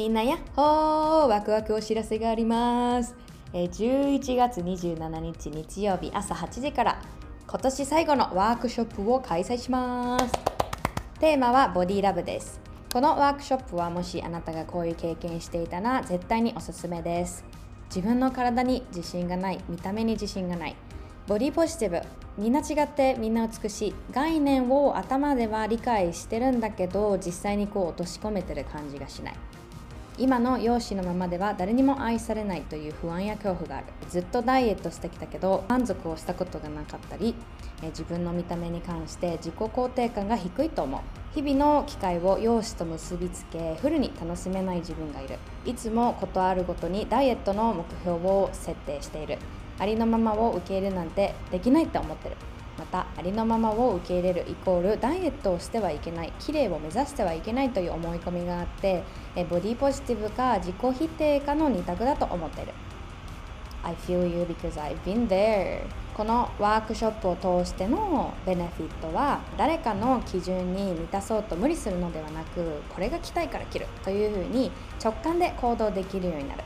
みんなやっほーワクワクお知らせがあります。11月27日日曜日朝8時から今年最後のワークショップを開催します。テーマはボディラブです。このワークショップはもしあなたがこういう経験していたら絶対におすすめです。自分の体に自信がない、見た目に自信がない、ボディポジティブ、みんな違ってみんな美しい概念を頭では理解してるんだけど実際にこう落とし込めてる感じがしない。今の容姿のままでは誰にも愛されないという不安や恐怖がある。ずっとダイエットしてきたけど満足をしたことがなかったり自分の見た目に関して自己肯定感が低いと思う。日々の機会を容姿と結びつけフルに楽しめない自分がいる。いつもことあるごとにダイエットの目標を設定している。ありのままを受け入れるなんてできないって思ってる。またありのままを受け入れるイコールダイエットをしてはいけない綺麗を目指してはいけないという思い込みがあってえボディポジティブか自己否定かの二択だと思っている。I feel you because I've been there. このワークショップを通してのベネフィットは誰かの基準に満たそうと無理するのではなくこれが着たいから着るというふうに直感で行動できるようになる。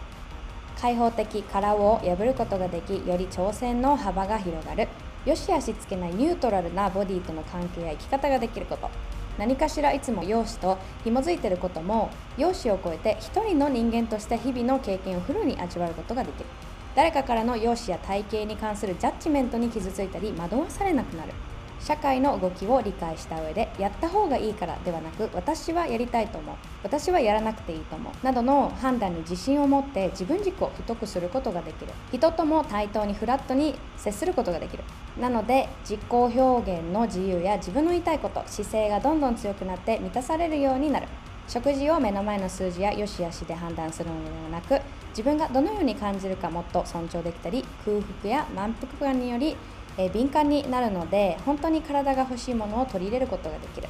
開放的殻を破ることができより挑戦の幅が広がる。よしあしつけないニュートラルなボディとの関係や生き方ができること。何かしらいつも容姿と紐づいてることも容姿を超えて一人の人間として日々の経験をフルに味わうことができる。誰かからの容姿や体型に関するジャッジメントに傷ついたり惑わされなくなる。社会の動きを理解した上でやった方がいいからではなく私はやりたいと思う。私はやらなくていいと思う。などの判断に自信を持って自分軸を太くすることができる。人とも対等にフラットに接することができる。なので自己表現の自由や自分の言いたいこと姿勢がどんどん強くなって満たされるようになる。食事を目の前の数字や良し悪しで判断するのではなく自分がどのように感じるかもっと尊重できたり空腹や満腹感によりえ敏感になるので本当に体が欲しいものを取り入れることができる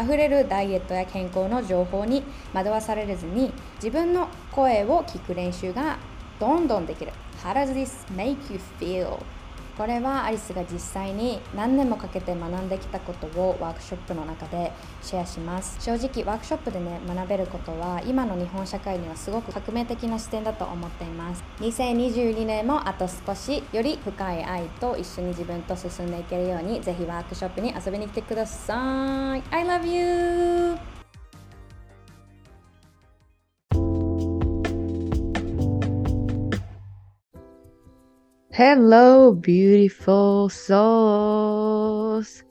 溢れるダイエットや健康の情報に惑わされずに自分の声を聞く練習がどんどんできる How does this make you feel? これはアリスが実際に何年もかけて学んできたことをワークショップの中でシェアします。正直ワークショップでね学べることは今の日本社会にはすごく革命的な視点だと思っています。2022年もあと少しより深い愛と一緒に自分と進んでいけるようにぜひワークショップに遊びに来てください。I love you! Hello, beautiful souls!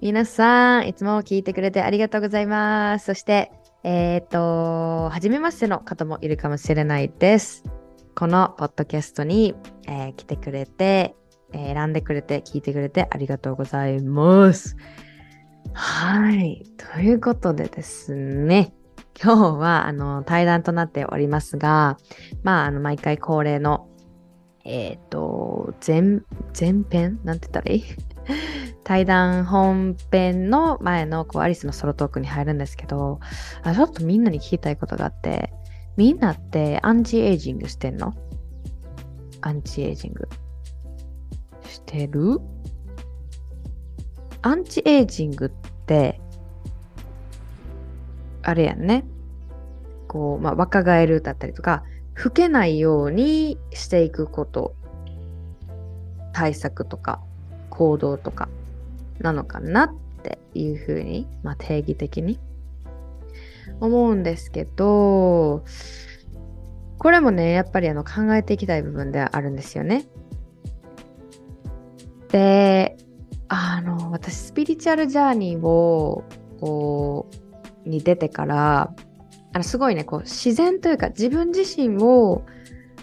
皆さん、いつも聞いてくれてありがとうございます。そして、えっ、と、はじめましての方もいるかもしれないです。このポッドキャストに、えー来てくれて、えー選んでくれて、聞いてくれてありがとうございます。はい。ということでですね、今日はあの対談となっておりますが、まあ、あの毎回恒例のえっ、と、前、前編？なんて言ったらいい？対談本編の前のこうアリスのソロトークに入るんですけどあ、ちょっとみんなに聞きたいことがあって、みんなってアンチエイジングしてんの？アンチエイジング。してる？アンチエイジングって、あれやんね。こう、まあ、若返るだったりとか、老けないようにしていくこと対策とか行動とかなのかなっていうふうに、まあ、定義的に思うんですけどこれもねやっぱりあの考えていきたい部分ではあるんですよね。であの私スピリチュアルジャーニーをこうに出てからあのすごいねこう自然というか自分自身を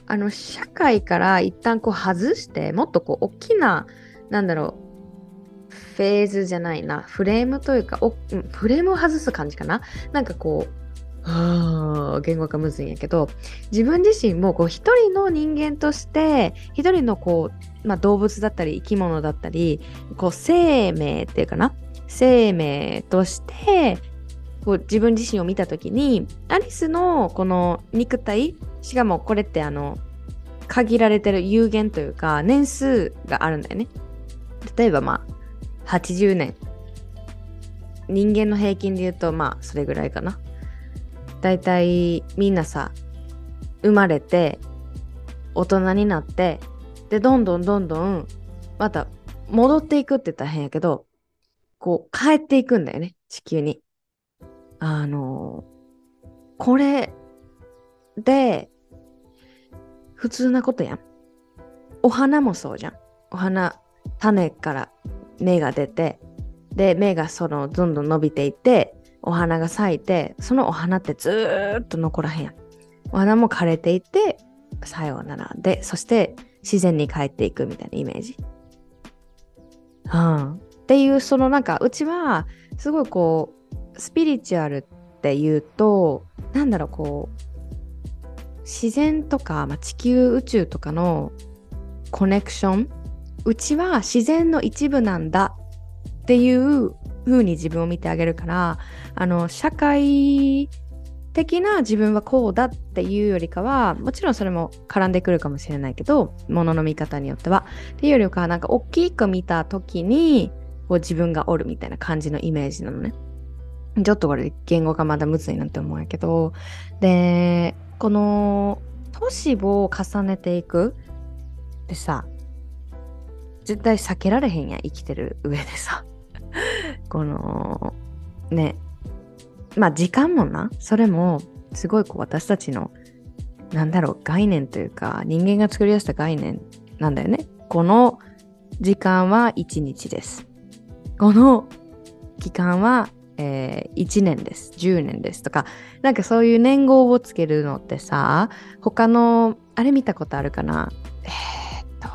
あの社会から一旦こう外してもっとこう大きななんだろうフェーズじゃないなフレームというかおフレームを外す感じかな？なんかこう言語化むずいんやけど自分自身もこう一人の人間として一人のこう、まあ、動物だったり生き物だったりこう生命っていうかな？生命としてこう自分自身を見た時にアリスのこの肉体しかもこれってあの限られてる有限というか年数があるんだよね。例えばまあ80年。人間の平均で言うとまあそれぐらいかな。だいたいみんなさ生まれて大人になってでどんどんどんどんまた戻っていくって言ったら変やけどこう帰っていくんだよね地球に。あのこれで普通なことやん。お花もそうじゃん。お花種から芽が出てで芽がそのどんどん伸びていってお花が咲いてそのお花ってずーっと残らへんやん。お花も枯れていってさようなら。でそして自然に帰っていくみたいなイメージ、うん、っていうそのなんかうちはすごいこうスピリチュアルっていうとなんだろうこう自然とか、まあ、地球宇宙とかのコネクションうちは自然の一部なんだっていう風に自分を見てあげるからあの社会的な自分はこうだっていうよりかはもちろんそれも絡んでくるかもしれないけどものの見方によっては。っていうよりかはなんか大きく見た時にこう自分がおるみたいな感じのイメージなのね。ちょっとこれ言語がまだむずいなって思うんやけど。でこの年を重ねていくってさ絶対避けられへんや生きてる上でさ。このね。まあ時間もな。それもすごいこう私たちのなんだろう概念というか人間が作り出した概念なんだよね。この時間は1日です。この期間は、えー、1年です。10年ですとかなんかそういう年号をつけるのってさ他のあれ見たことあるかな？えー、っと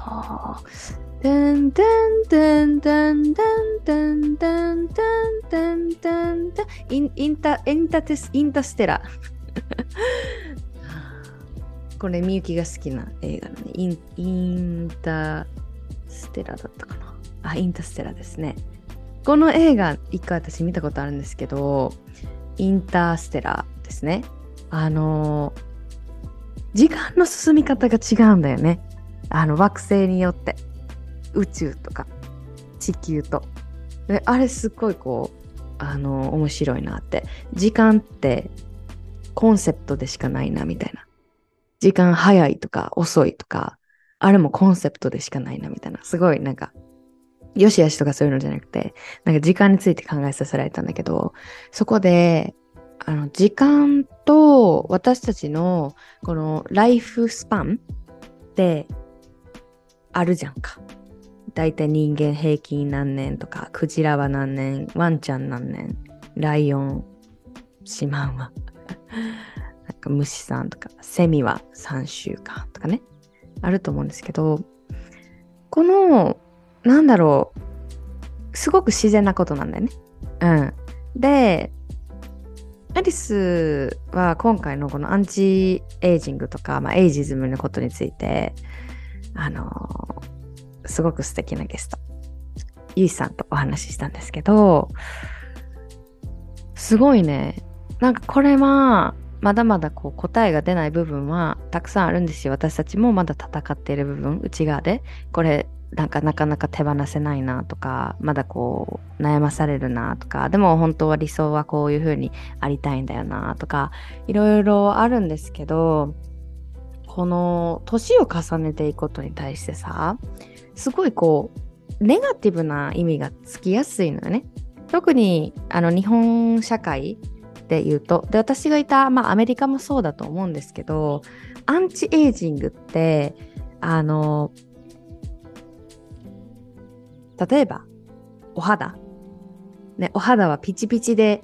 ダンダンダンダンダンダンダンダンダンダンダンインインタインタテスインタステラ これみゆきが好きな映画のねインインタステラだったかな？あインタステラですね。この映画一回私見たことあるんですけどインターステラーですね。あの時間の進み方が違うんだよね。あの惑星によって。宇宙とか地球と。であれすっごいこうあの面白いなって。時間ってコンセプトでしかないなみたいな。時間早いとか遅いとかあれもコンセプトでしかないなみたいな。すごいなんかよしよしとかそういうのじゃなくてなんか時間について考えさせられたんだけどそこであの時間と私たちのこのライフスパンってあるじゃんか。大体人間平均何年とか、クジラは何年、ワンちゃん何年、ライオン、シマウマ、なんか虫さんとか、セミは3週間とかね、あると思うんですけど、この、なんだろう、すごく自然なことなんだよね。うん。で、アリスは今回のこのアンチエイジングとか、まあ、エイジズムのことについて、あのーすごく素敵なゲスト、ゆいさんとお話ししたんですけど、すごいね、なんかこれは、まだまだこう答えが出ない部分はたくさんあるんですよ。私たちもまだ戦っている部分、内側で、これなんかなかなか手放せないなとか、まだこう悩まされるなとか、でも本当は理想はこういう風にありたいんだよなとか、いろいろあるんですけど、この年を重ねていくことに対してさ、すごいこうネガティブな意味がつきやすいのよね。特にあの日本社会で言うとで私がいた、まあ、アメリカもそうだと思うんですけどアンチエイジングってあの例えばお肌。ねお肌はピチピチで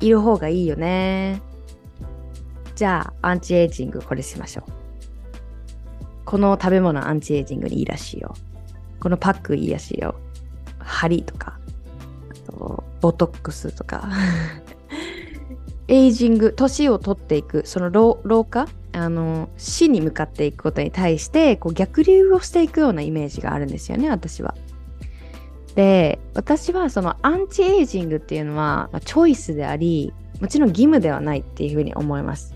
いる方がいいよね。じゃあアンチエイジングこれしましょう。この食べ物アンチエイジングにいいらしいよ。このパックいいらしいよ。針とか、あとボトックスとか。エイジング年を取っていくその老化？あの死に向かっていくことに対してこう逆流をしていくようなイメージがあるんですよね私は。で私はそのアンチエイジングっていうのは、チョイスでありもちろん義務ではないっていうふうに思います。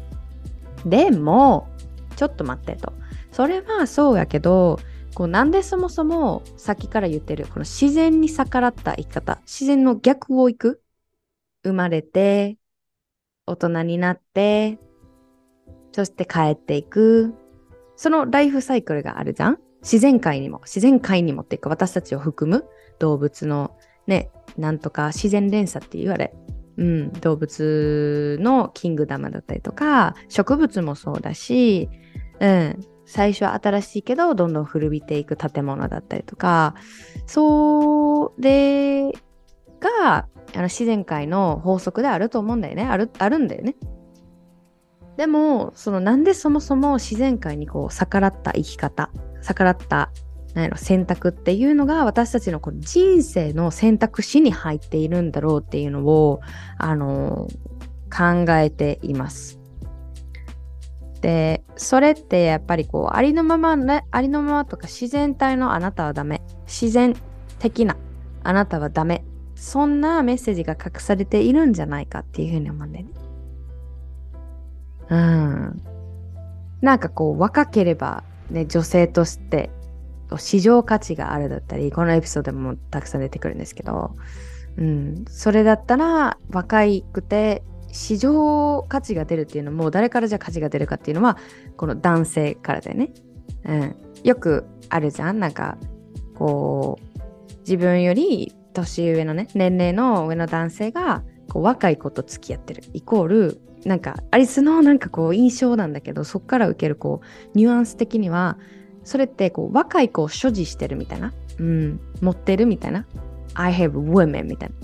でもちょっと待ってと。それはそうやけどこうなんでそもそも先から言ってるこの自然に逆らった生き方自然の逆を行く生まれて大人になってそして帰っていくそのライフサイクルがあるじゃん自然界にも自然界にもっていうか私たちを含む動物のねなんとか自然連鎖って言われうん、動物のキングダムだったりとか植物もそうだし、うん、最初は新しいけどどんどん古びていく建物だったりとかそれがあの自然界の法則であると思うんだよねあるあるんだよね。でもそのなんでそもそも自然界にこう逆らった生き方逆らった何やろ選択っていうのが私たちのこの人生の選択肢に入っているんだろうっていうのをあの考えています。でそれってやっぱりこうありのままねありのままとか自然体のあなたはダメ自然的なあなたはダメそんなメッセージが隠されているんじゃないかっていうふうに思うんだよね。うん。なんかこう若ければね女性として市場価値があるだったりこのエピソードもたくさん出てくるんですけど、うん、それだったら若いくて市場価値が出るっていうのも誰からじゃ価値が出るかっていうのはこの男性からだよね。うん、よくあるじゃん。なんかこう自分より年上のね年齢の上の男性がこう若い子と付き合ってる。イコールなんかアリスのなんかこう印象なんだけどそこから受けるこうニュアンス的にはそれってこう若い子を所持してるみたいな、うん、持ってるみたいな。I have women みたいな。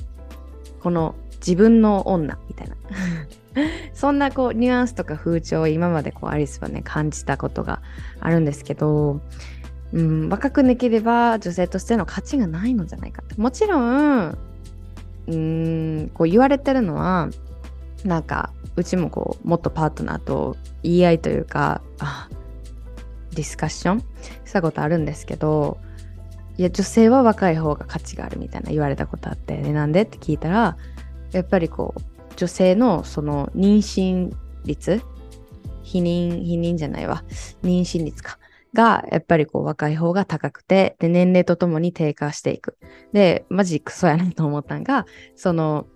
この自分の女みたいな。そんなこうニュアンスとか風潮を今までこうアリスはね感じたことがあるんですけど、うん、若くなければ女性としての価値がないのじゃないかもちろんうんこう言われてるのはなんかうちもこうもっとパートナーと言い合いというかディスカッションしたことあるんですけどいや女性は若い方が価値があるみたいな言われたことあって、ね、なんで？って聞いたらやっぱりこう女性のその妊娠率避妊避妊じゃないわ。妊娠率か。がやっぱりこう若い方が高くてで年齢とともに低下していく。でマジクソやなと思ったんがその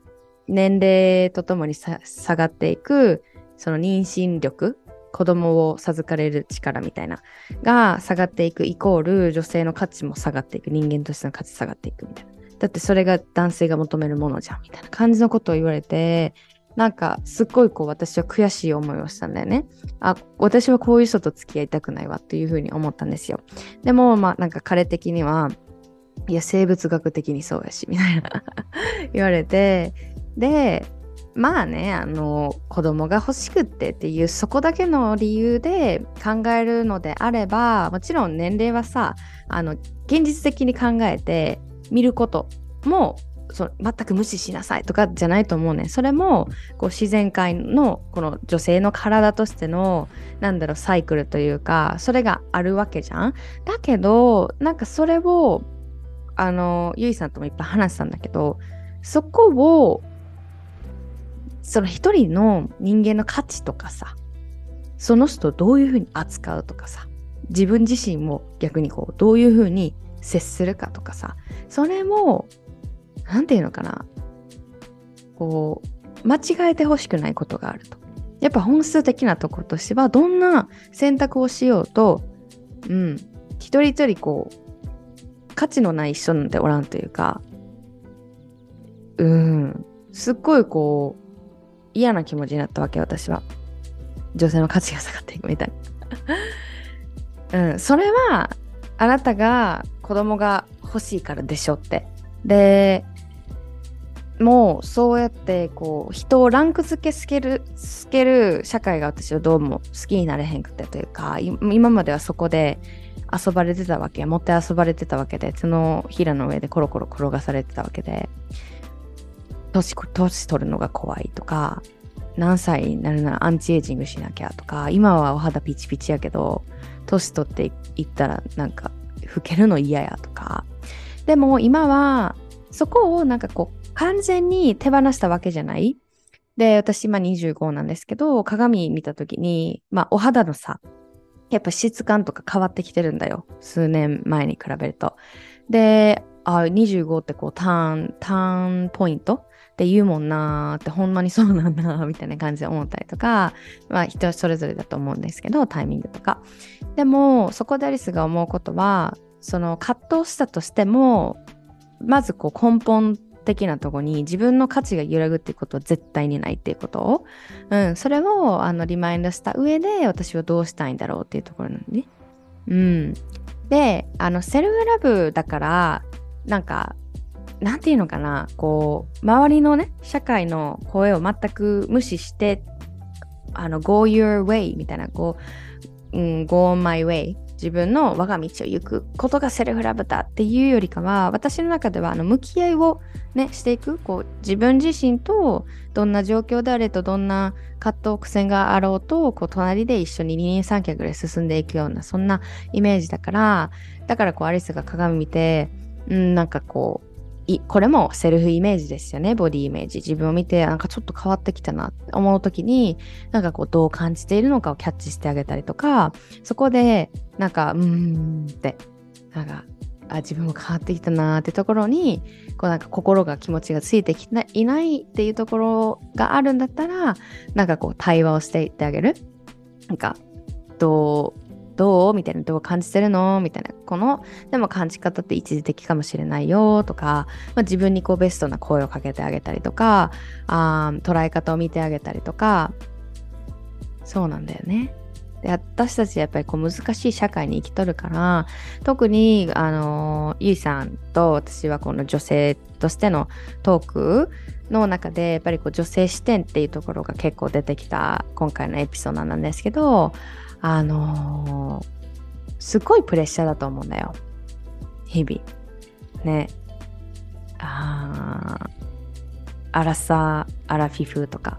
年齢とともに下がっていくその妊娠力子供を授かれる力みたいなが下がっていくイコール女性の価値も下がっていく人間としての価値下がっていくみたいなだってそれが男性が求めるものじゃんみたいな感じのことを言われてなんかすっごいこう私は悔しい思いをしたんだよね。あ、私はこういう人と付き合いたくないわっていうふうに思ったんですよ。でもまあなんか彼的には、いや生物学的にそうやしみたいな 言われて、で、まあね、あの子供が欲しくってっていうそこだけの理由で考えるのであればもちろん年齢はさあの現実的に考えて見ることもそ全く無視しなさいとかじゃないと思うね。それもこう自然界のこの女性の体としてのなんだろうサイクルというかそれがあるわけじゃん。だけどなんかそれをあのゆいさんともいっぱい話したんだけどそこをその一人の人間の価値とかさその人どういうふうに扱うとかさ自分自身も逆にこうどういうふうに接するかとかさそれも何て言うのかなこう間違えてほしくないことがあると。やっぱ本質的なところとしてはどんな選択をしようとうん一人一人こう価値のない人なんておらんというかうんすっごいこう嫌な気持ちになったわけ私は。女性の価値が下がっていくみたいな。うん。それはあなたが子供が欲しいからでしょって。でもうそうやってこう人をランク付けつけるつける社会が私はどうも好きになれへんくてというか今まではそこで遊ばれてたわけ持って遊ばれてたわけでそのひらの上でコロコロ転がされてたわけで。年年取るのが怖いとか何歳になるならアンチエイジングしなきゃとか今はお肌ピチピチやけど年取っていったらなんか老けるの嫌やとか。でも今はそこをなんかこう完全に手放したわけじゃない。で私今25なんですけど鏡見た時にまあお肌のさやっぱ質感とか変わってきてるんだよ。数年前に比べると。であ25ってこうターンターンポイントって言うもんなーってほんまにそうなんだみたいな感じで思ったりとかまあ人それぞれだと思うんですけどタイミングとかでもそこでアリスが思うことはその葛藤したとしてもまずこう根本的なとこに自分の価値が揺らぐっていうことは絶対にないっていうことを、うん、それをあのリマインドした上で私はどうしたいんだろうっていうところなんでね。うん。で、あのセルフラブだからなんかなんていうのかなこう周りのね社会の声を全く無視してあの go your way みたいなこう、うん、go on my way 自分の我が道を行くことがセルフラブだっていうよりかは私の中ではあの向き合いをねしていくこう自分自身とどんな状況であれとどんな葛藤苦戦があろうとこう隣で一緒に二人三脚で進んでいくようなそんなイメージだからだからこうアリスが鏡見てうんなんかこうこれもセルフイメージですよねボディイメージ。自分を見てなんかちょっと変わってきたなって思う時になんかこうどう感じているのかをキャッチしてあげたりとかそこでなんかうーんってなんかあ自分も変わってきたなってところにこうなんか心が気持ちがついてきていないっていうところがあるんだったらなんかこう対話をしていってあげる。なんかどうどう？みたいな、どう感じてるの？みたいな。この、でも感じ方って一時的かもしれないよとか、まあ、自分にこうベストな声をかけてあげたりとか、あ捉え方を見てあげたりとか、そうなんだよね。で私たちやっぱりこう難しい社会に生きとるから特にあのゆいさんと私はこの女性としてのトークの中でやっぱりこう女性視点っていうところが結構出てきた今回のエピソードなんですけどあのー、すごいプレッシャーだと思うんだよ。日々。ね。あアラサー、アラフィフとか。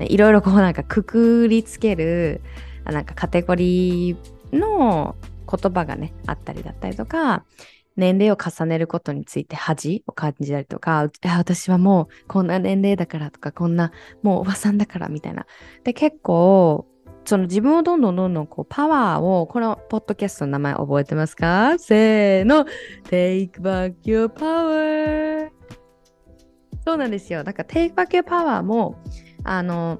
いろいろこうなんかくくりつける、なんかカテゴリーの言葉がね、あったりだったりとか、年齢を重ねることについて恥を感じたりとか、私はもうこんな年齢だからとか、こんなもうおばさんだからみたいな。で、結構その自分をどんどんどんどんこうパワーを、このポッドキャストの名前覚えてますか？せーの !Take back your power! そうなんですよ。だから Take back your power も、あの、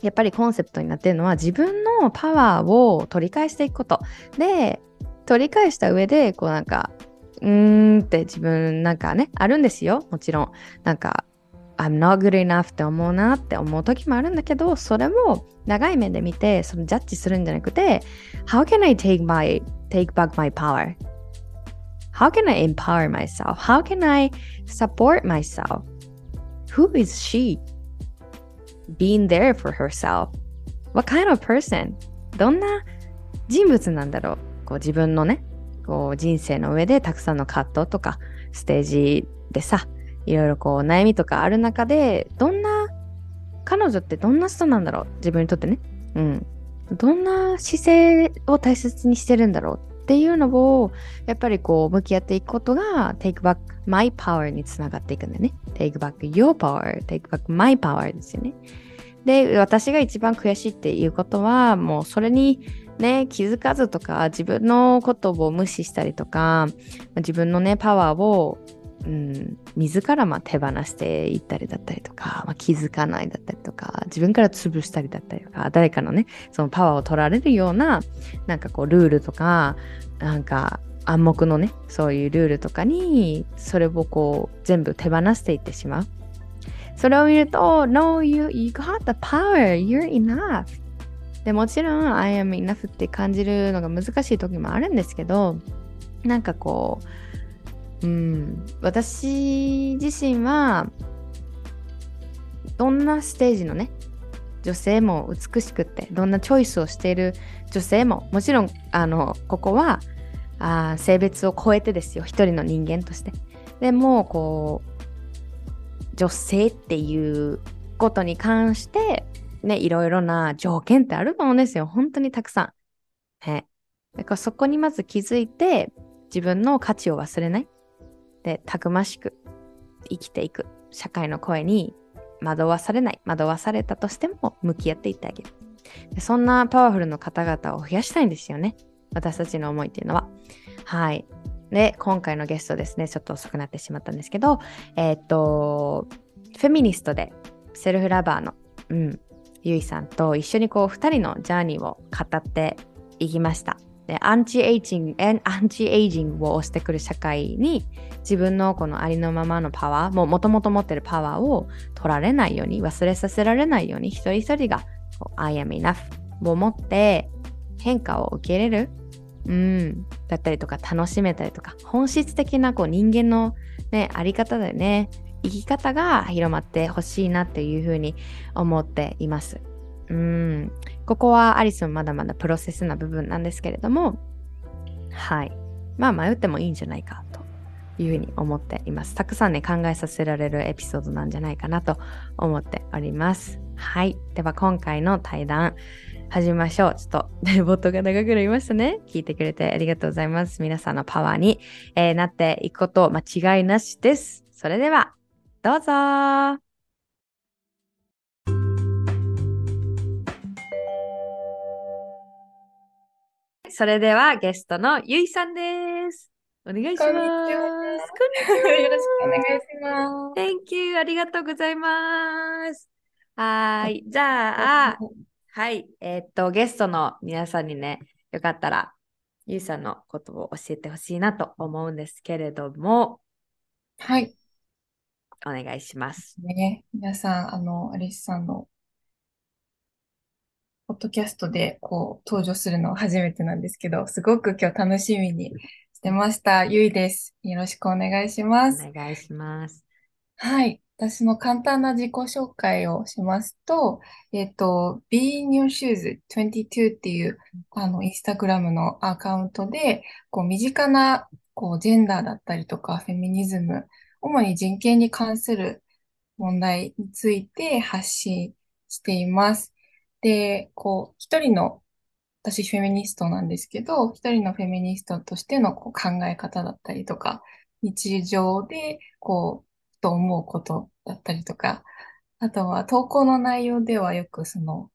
やっぱりコンセプトになってるのは自分のパワーを取り返していくこと。で、取り返した上で、こうなんか、うーんって自分なんかね、あるんですよ。もちろん。なんか、I'm not good enough って思うなって思う時もあるんだけど、それを長い目で見て、そのジャッジするんじゃなくて、How can I take my, take back my power? How can I empower myself? How can I support myself? Who is she? Being there for herself. What kind of person? どんな人物なんだろうこう自分のね、こう人生の上でたくさんの葛藤とかステージでさ、いろいろこう悩みとかある中でどんな彼女ってどんな人なんだろう？自分にとってね。うん。どんな姿勢を大切にしてるんだろうっていうのをやっぱりこう向き合っていくことが Take back my power につながっていくんだよね。Take back your power Take back my power ですよね。で私が一番悔しいっていうことはもうそれにね気づかずとか自分のことを無視したりとか自分のねパワーをうん、自らま手放していったりだったりとか、まあ、気づかないだったりとか自分から潰したりだったりとか誰かのねそのパワーを取られるようななんかこうルールとかなんか暗黙のねそういうルールとかにそれをこう全部手放していってしまう。それを見ると No, you, you got the power, you're enough. でもちろん I am enough って感じるのが難しい時もあるんですけどなんかこううん、私自身はどんなステージのね女性も美しくってどんなチョイスをしている女性ももちろんあのここはあ性別を超えてですよ一人の人間としてでもうこう女性っていうことに関して、ね、いろいろな条件ってあると思うんですよ。本当にたくさん。ね。だからそこにまず気づいて、自分の価値を忘れない。で、たくましく生きていく。社会の声に惑わされない。惑わされたとしても向き合っていってあげる。でそんなパワフルの方々を増やしたいんですよね。私たちの思いっていうのは。はい。で、今回のゲストですね、ちょっと遅くなってしまったんですけど、えーっと、フェミニストでセルフラバーの、うん、ゆいさんと一緒にこう2人の journey を語っていきました。でアンチエイジング、アンチエイジングを押してくる社会に自分のこのありのままのパワー、もう元々持ってるパワーを取られないように、忘れさせられないように、一人一人が I am enough を持って変化を受け入れる、うん、だったりとか楽しめたりとか、本質的なこう人間の、ね、あり方でね、生き方が広まってほしいなっていうふうに思っています。うん、ここはアリソンまだまだプロセスな部分なんですけれども、はい。まあ迷ってもいいんじゃないかというふうに思っています。たくさんね、考えさせられるエピソードなんじゃないかなと思っております。はい。では今回の対談、始めましょう。ちょっと、ね、冒頭が長くなりましたね。聞いてくれてありがとうございます。皆さんのパワーに、えーなっていくこと間違いなしです。それでは、どうぞそれではゲストのゆいさんです。お願いします。こんにちはよろしくお願いしま Thank you. ありがとうございます。はーい。じゃあ、はい。えーっと、ゲストの皆さんにね、よかったら、ゆいさんのことを教えてほしいなと思うんですけれども、はい。お願いします。ね、皆さん、あの、アリスさんの、ポッドキャストで、こう、登場するのは初めてなんですけど、すごく今日楽しみにしてました。ゆいです。よろしくお願いします。お願いします。はい。私の簡単な自己紹介をしますと、えっと、Be Your Shoes 22っていう、あの、インスタグラムのアカウントで、こう、身近な、こう、ジェンダーだったりとか、フェミニズム、主に人権に関する問題について発信しています。で、こう、一人の、私フェミニストなんですけど、一人のフェミニストとしてのこう考え方だったりとか、日常で、こう、と思うことだったりとか、あとは投稿の内容ではよくその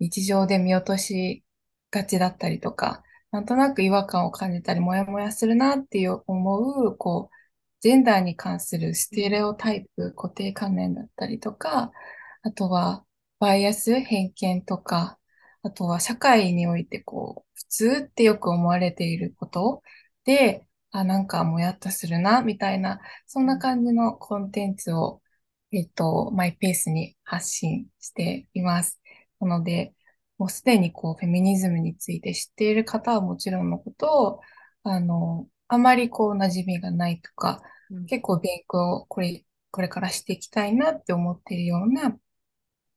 日常で見落としがちだったりとか、なんとなく違和感を感じたり、もやもやするなっていう思う、こう、ジェンダーに関するステレオタイプ、固定観念だったりとか、あとはバイアス、偏見とか、あとは社会においてこう、普通ってよく思われていることで、あ、なんかもやっとするな、みたいな、そんな感じのコンテンツを、えっと、マイペースに発信しています。なので、もうすでにこう、フェミニズムについて知っている方はもちろんのこと、あの、あまりこう、馴染みがないとか、うん結構勉強をこれ、これからしていきたいなって思っているような、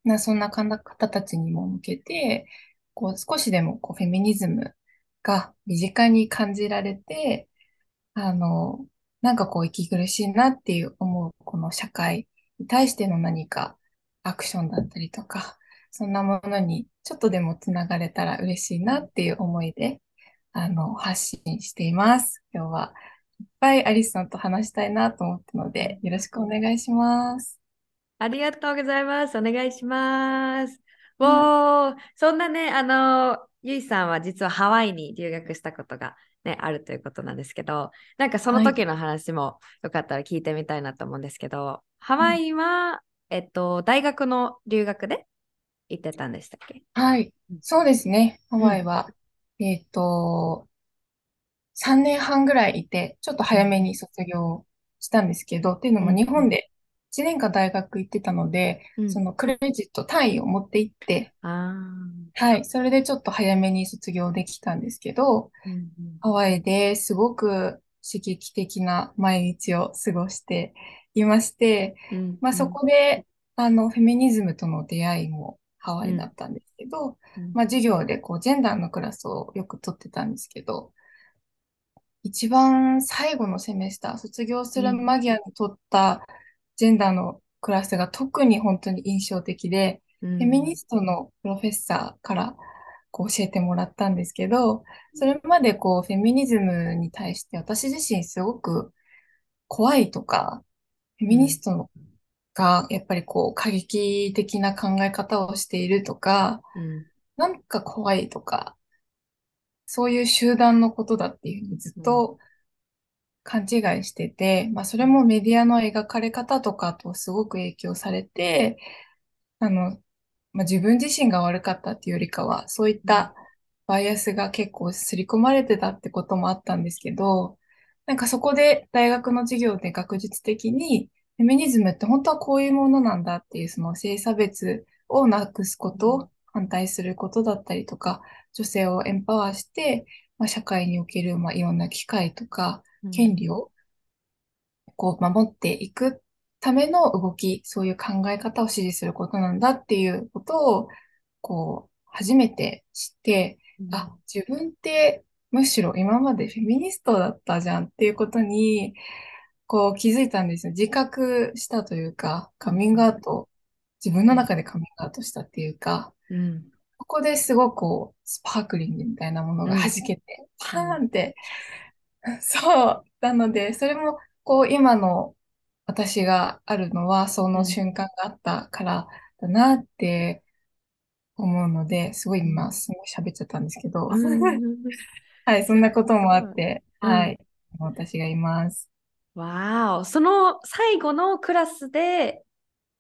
な、そんな方たちにも向けて、こう、少しでもこう、フェミニズムが身近に感じられて、あの、なんかこう、息苦しいなっていう思う、この社会に対しての何かアクションだったりとか、そんなものにちょっとでもつながれたら嬉しいなっていう思いで、あの、発信しています。今日はいっぱいアリスさんと話したいなと思ったので、よろしくお願いします。ありがとうございます。お願いします。はおー、そんなね、あの、ゆいさんは実はハワイに留学したことがね、あるということなんですけど、なんかそのはい時の話もよかったら聞いてみたいなと思うんですけど、ハワイは、えっと、大学の留学で行ってたんでしたっけ？はいうん。そうですね。ハワイは、えっと、3年半ぐらいいて、ちょっと早めに卒業したんですけど、っていうのもうん日本で1年間大学行ってたので、うん。そのクレジット単位を持って行って、あはい、それでちょっと早めに卒業できたんですけど、ーうん。ハワイですごく刺激的な毎日を過ごしていまして、うんうん。まあそこで、あの、フェミニズムとの出会いもハワイだったんですけど、うん。まあ授業でこう、ジェンダーのクラスをよく取ってたんですけど、一番最後のセメスター、卒業する間際に取ったジェンダーのククラスが特に本当に印象的で、うフェミニん。ストのプロフェッサーからこう教えてもらったんですけど、それまでこうフェミニズムに対して私自身すごく怖いとか、フェミニうん。ストがやっぱりこう過激的な考え方をしているとか、うん。なんか怖いとか、そういう集団のことだっていうふうにずっうん。と勘違いしてて、まあそれもメディアの描かれ方とかとすごく影響されて、あの、まあ、自分自身が悪かったっていうよりかは、そういっうん。たバイアスが結構刷り込まれてたってこともあったんですけど、なんかそこで大学の授業で学術的に、フェミニズムって本当はこういうものなんだっていうその性差別をなくすこと、反対することだったりとか、女性をエンパワーして、まあ、社会における、まあ、いろんな機会とかうん権利をこう守っていくための動き、そういう考え方を支持することなんだっていうことを、こう、初めて知って、あ、自分ってむしろ今までフェミニストだったじゃんっていうことに、こう気づいたんですよ。自覚したというか、カミングアウト、自分の中でカミングアウトしたっていうか、うん。ここですごくこう、スパークリングみたいなものがうん。弾けて、パーンって、そう。なので、それも、こう、今の私があるのは、そうのん。瞬間があったからだなって思うので、すごい今、うん。すごい喋っちゃったんですけど、うん。はい、そんなこともあ。って、うん。はい、私がいます。わーお。その最後のクラスで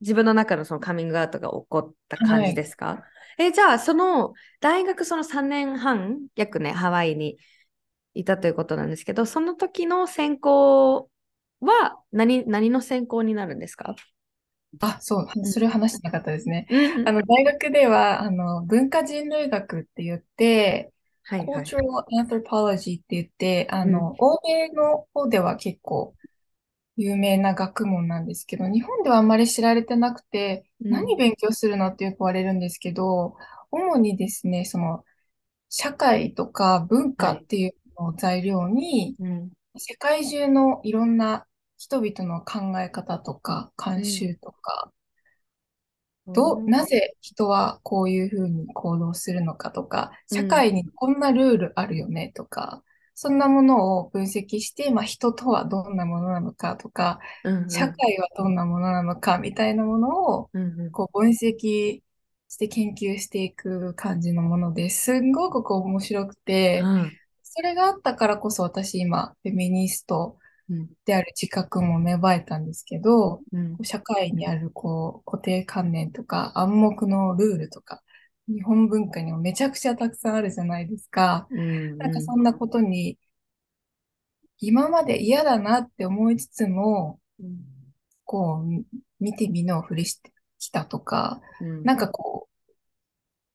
自分の中のそのカミングアウトが起こった感はい、じですか？え、じゃあ、その大学その3年半、約ね、ハワイにいたということなんですけど、その時の専攻は何、何の専攻になるんですか？あ、そう、うん。それを話してなかったですね。うん。あの、大学では、あの、文化人類学って言って、はいはい。cultural anthropology って言って、あうん。の、欧米の方では結構有名な学問なんですけど、日本ではあんまり知られてなくて、うん。何勉強するのってよく言われるんですけど、主にですね、その、社会とか文はい。化っていうのを材料に、うん。世界中のいろんな人々の考え方とか、慣うん。習とか、どう、なぜ人はこういうふうに行動するのかとか、うん。社会にこんなルールあるよねとか、そんなものを分析して、まあ、人とはどんなものなのかとか、うん。社会はどんなものなのかみたいなものをうん。うん。こう分析して研究していく感じのものですんごくこう面白くて、うん。それがあったからこそ私今フェミニストうん。である自覚も芽生えたんですけど、うん。社会にあるこう固定観念とか暗黙のルールとか、日本文化にもめちゃくちゃたくさんあるじゃないですか。うん。なんかうん。そんなことに今まで嫌だなって思いつつも、うん。こう見て見ぬを振りしてきたとか、うん。なんかこう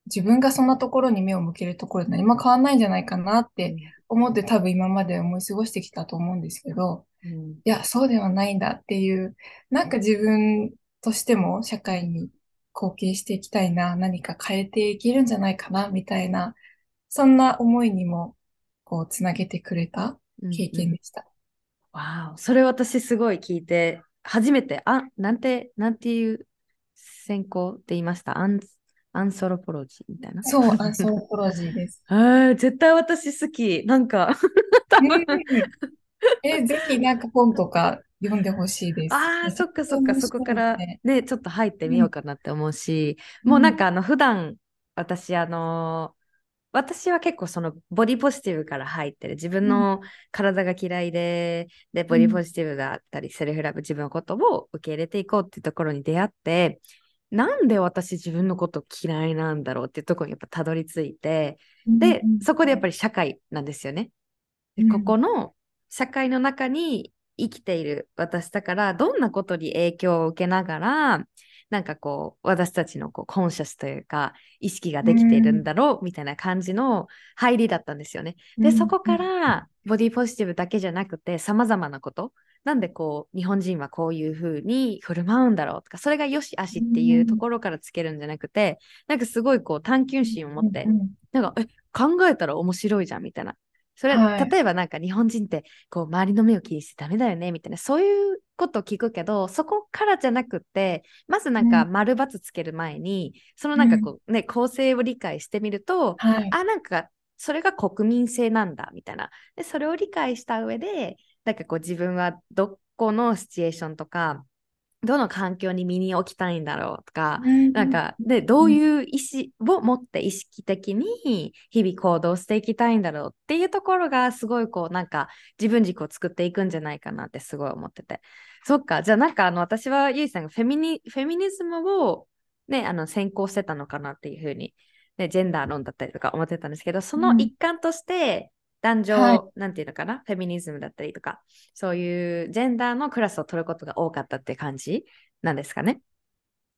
自分がそんなところに目を向けるところで何も変わんないんじゃないかなって思って多分今まで思い過ごしてきたと思うんですけど、うん。いや、そうではないんだっていう、なんか自分としても社会に貢献していきたいな、何か変えていけるんじゃないかな、みたいな、そんな思いにも、こう、つなげてくれた経うん。うん。験でした。わお。それ私すごい聞いて、初めて、あ、なんて、なんていう専攻って言いました？アン、アンソロポロジーみたいな。そう、アンソロポロジーです。絶対私好き。なんか 多うん。分え、ぜひなんか本とか読んでほしいです。ああ、そっかそっか、そこからね。ね、ちょっと入ってみうん、ようかなって思うし、うん、もうなんかあの、普段、私、あの私は結構そのボディポジティブから入ってる自分うん、の体が嫌いで、で、うん、ボディポジティブだったり、セルフラブ、自分のことを受け入れていこうっていうところに出会って、なんで私自分のこと嫌いなんだろうっていうところにやっぱたどり着いて、うん、で、うん、そこでやっぱり社会なんですよね。でこうん、この社会の中に生きている私だから、どんなことに影響を受けながら、なんかこう、私たちのこうコンシャスというか、意識がうできているんん、だろうみたいな感じの入りだったんですよね。で、そうん、こからボディポジティブだけじゃなくて、様々なこと。なんでこう、日本人はこういう風に振る舞うんだろうとか、それがよし悪しっていうところからつけるんじゃなくて、なんかすごいこう探求心を持って、なんか、え、考えたら面白いじゃんみたいな。それ、はい。例えばなんか日本人ってこう周りの目を気にしてダメだよねみたいな、そういうこと聞くけど、そこからじゃなくて、まずなんか丸×つける前に、そのなんかこうね、構成を理解してみると、はい。あ、なんかそれが国民性なんだみたいな。で、それを理解した上で、なんかこう自分はどこのシチュエーションとか、どの環境に身に置きたいんだろうとか、なんか、で、どういう意思を持って意識的に日々行動していきたいんだろうっていうところがすごいこう、なんか自分軸を作っていくんじゃないかなってすごい思ってて。そっか、じゃあなんかあの私はゆいさんがフェミニフェミニズムをね、あの先行してたのかなっていうふうに、ね、ジェンダー論だったりとか思ってたんですけど、その一環として、男女、はいなんていうのかな、フェミニズムだったりとか、そういうジェンダーのクラスを取ることが多かったって感じなんですかね？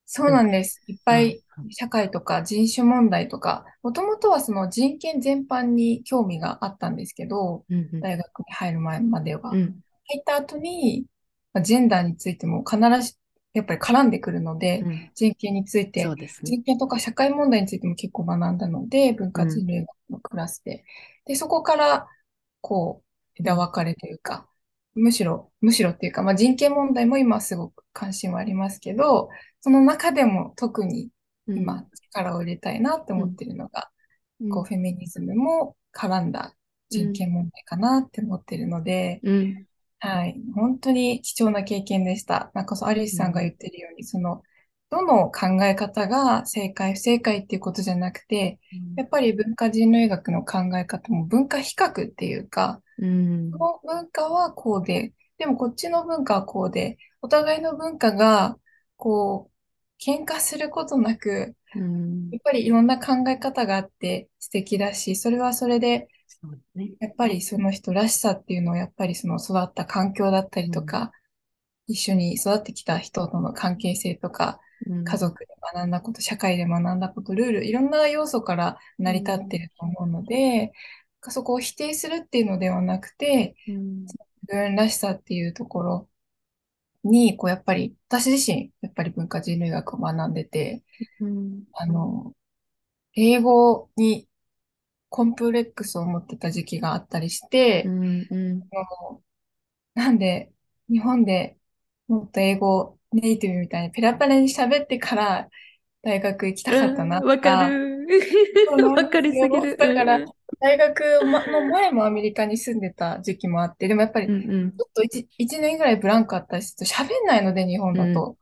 そうなんです。いっぱいうん社会とか人種問題とか、もともとはその人権全般に興味があったんですけど、うんうん大学に入る前までは。入うんった後に、まあジェンダーについても必ずやっぱり絡んでくるので、うん。人権についてね。人権とか社会問題についても結構学んだので、文化人類学のクラスで。で、そこから、こう、枝分かれというか、むしろ、むしろっていうか、まあ、人権問題も今すごく関心はありますけど、その中でも特にうん。今力を入れたいなって思ってるのが、うん。こう、フェミニズムも絡んだ人権問題かなって思ってるので、うんはい。本当に貴重な経験でした。なんかそう、アリスさんが言ってるように、その、どの考え方が正解、不正解っていうことじゃなくて、やっぱり文化人類学の考え方も文化比較っていうか、うんこの文化はこうで、でもこっちの文化はこうで、お互いの文化が、こう、喧嘩することなく、うんやっぱりいろんな考え方があって素敵だし、それはそれで、そうですね。やっぱりその人らしさっていうのは、やっぱりその育った環境だったりとか、一緒に育ってきた人との関係性とか、家族で学んだこと、社会で学んだこと、ルール、いろんな要素から成り立ってると思うので、そこを否定するっていうのではなくて、うん。自分らしさっていうところに、こうやっぱり、私自身、やっぱり文化人類学を学んでて、うん。あの、英語にコンプレックスを持ってた時期があったりして、うんうんなんで、日本でもっと英語ネイティブみたいにペラペラに喋ってから大学行きたかったなとうんわかか、る。わかりすぎる。だから、大学まの前もアメリカに住んでた時期もあって、でもやっぱりうんうんちょっと一一年ぐらいブランクあったりすると喋んないので、日本だと。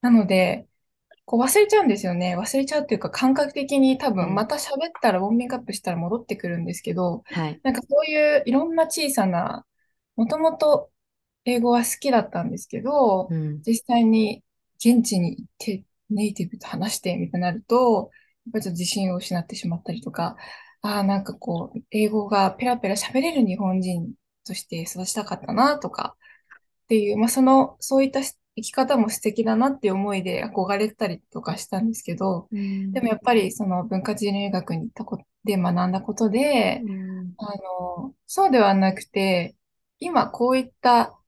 なので、こう忘れちゃうんですよね。忘れちゃうっていうか、感覚的に多うん分また喋ったらウォーミングアップしたら戻ってくるんですけど、はい。なんかそういういろんな小さな、もともと英語は好きだったんですけど、うん実際に現地に行ってネイティブと話してみたいになると、やっぱりちょっと自信を失ってしまったりとか、ああ、なんかこう、英語がペラペラ喋れる日本人として育ちたかったなとか、っていう、まあその、そういった生き方も素敵だなっていう思いで憧れたりとかしたんですけど、でもやっぱりその文化人類学に行ったことで学んだことで、うん。あの、そうではなくて、今こういった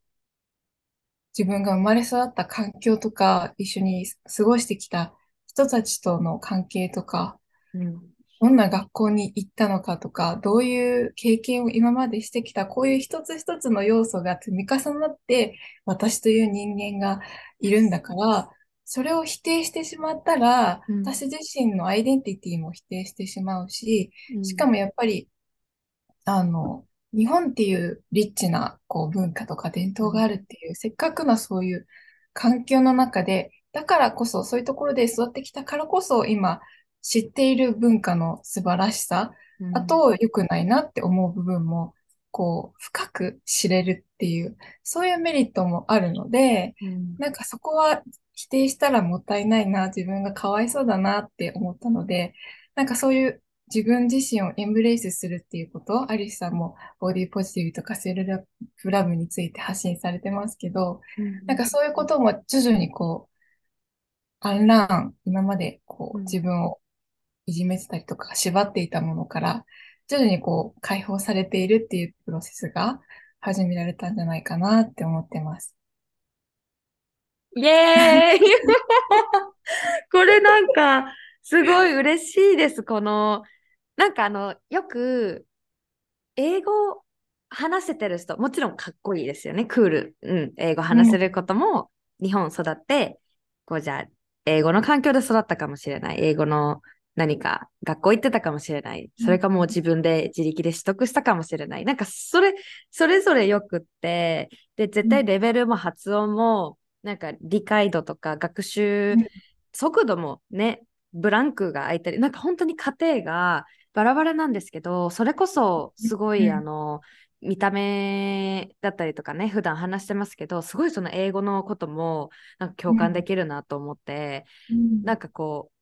自分が生まれ育った環境とか、一緒に過ごしてきた人たちとの関係とか、うんどんな学校に行ったのかとか、どういう経験を今までしてきた、こういう一つ一つの要素が積み重なって、私という人間がいるんだから、それを否定してしまったら、うん。私自身のアイデンティティも否定してしまうし、うん。しかもやっぱり、あの、日本っていうリッチなこう文化とか伝統があるっていう、せっかくのそういう環境の中で、だからこそ、そういうところで育ってきたからこそ、今知っている文化の素晴らしさ、うん。あと良くないなって思う部分も、こう、深く知れるっていう、そういうメリットもあるので、うん。なんかそこは否定したらもったいないな、自分がかわいそうだなって思ったので、なんかそういう自分自身をエンブレイスするっていうこと、アリスさんもボディポジティブとかセルフラブについて発信されてますけど、なんかそういうことも徐々にこう、アンラーン、今までこううん。自分をいじめてたりとか縛っていたものから、徐々にこう解放されているっていうプロセスが始められたんじゃないかなって思ってます。イエーイ これなんか、すごい嬉しいです。この、なんかあの、よく、英語話せてる人、もちろんかっこいいですよね。クール。うん。英語話せることも、日本育って、こうじゃあ、英語の環境で育ったかもしれない。英語の何か学校行ってたかもしれない。それかもう自分で自力で取得したかもしれない。なんかそれ、それぞれよくって、で、絶対レベルも発音も、なんか理解度とか学習速度もね、ブランクが空いたり、なんか本当に家庭がバラバラなんですけど、それこそすごい、あの、見た目だったりとかね、普段話してますけど、すごいその英語のこともなんか共感できるなと思って、うん、なんかこう、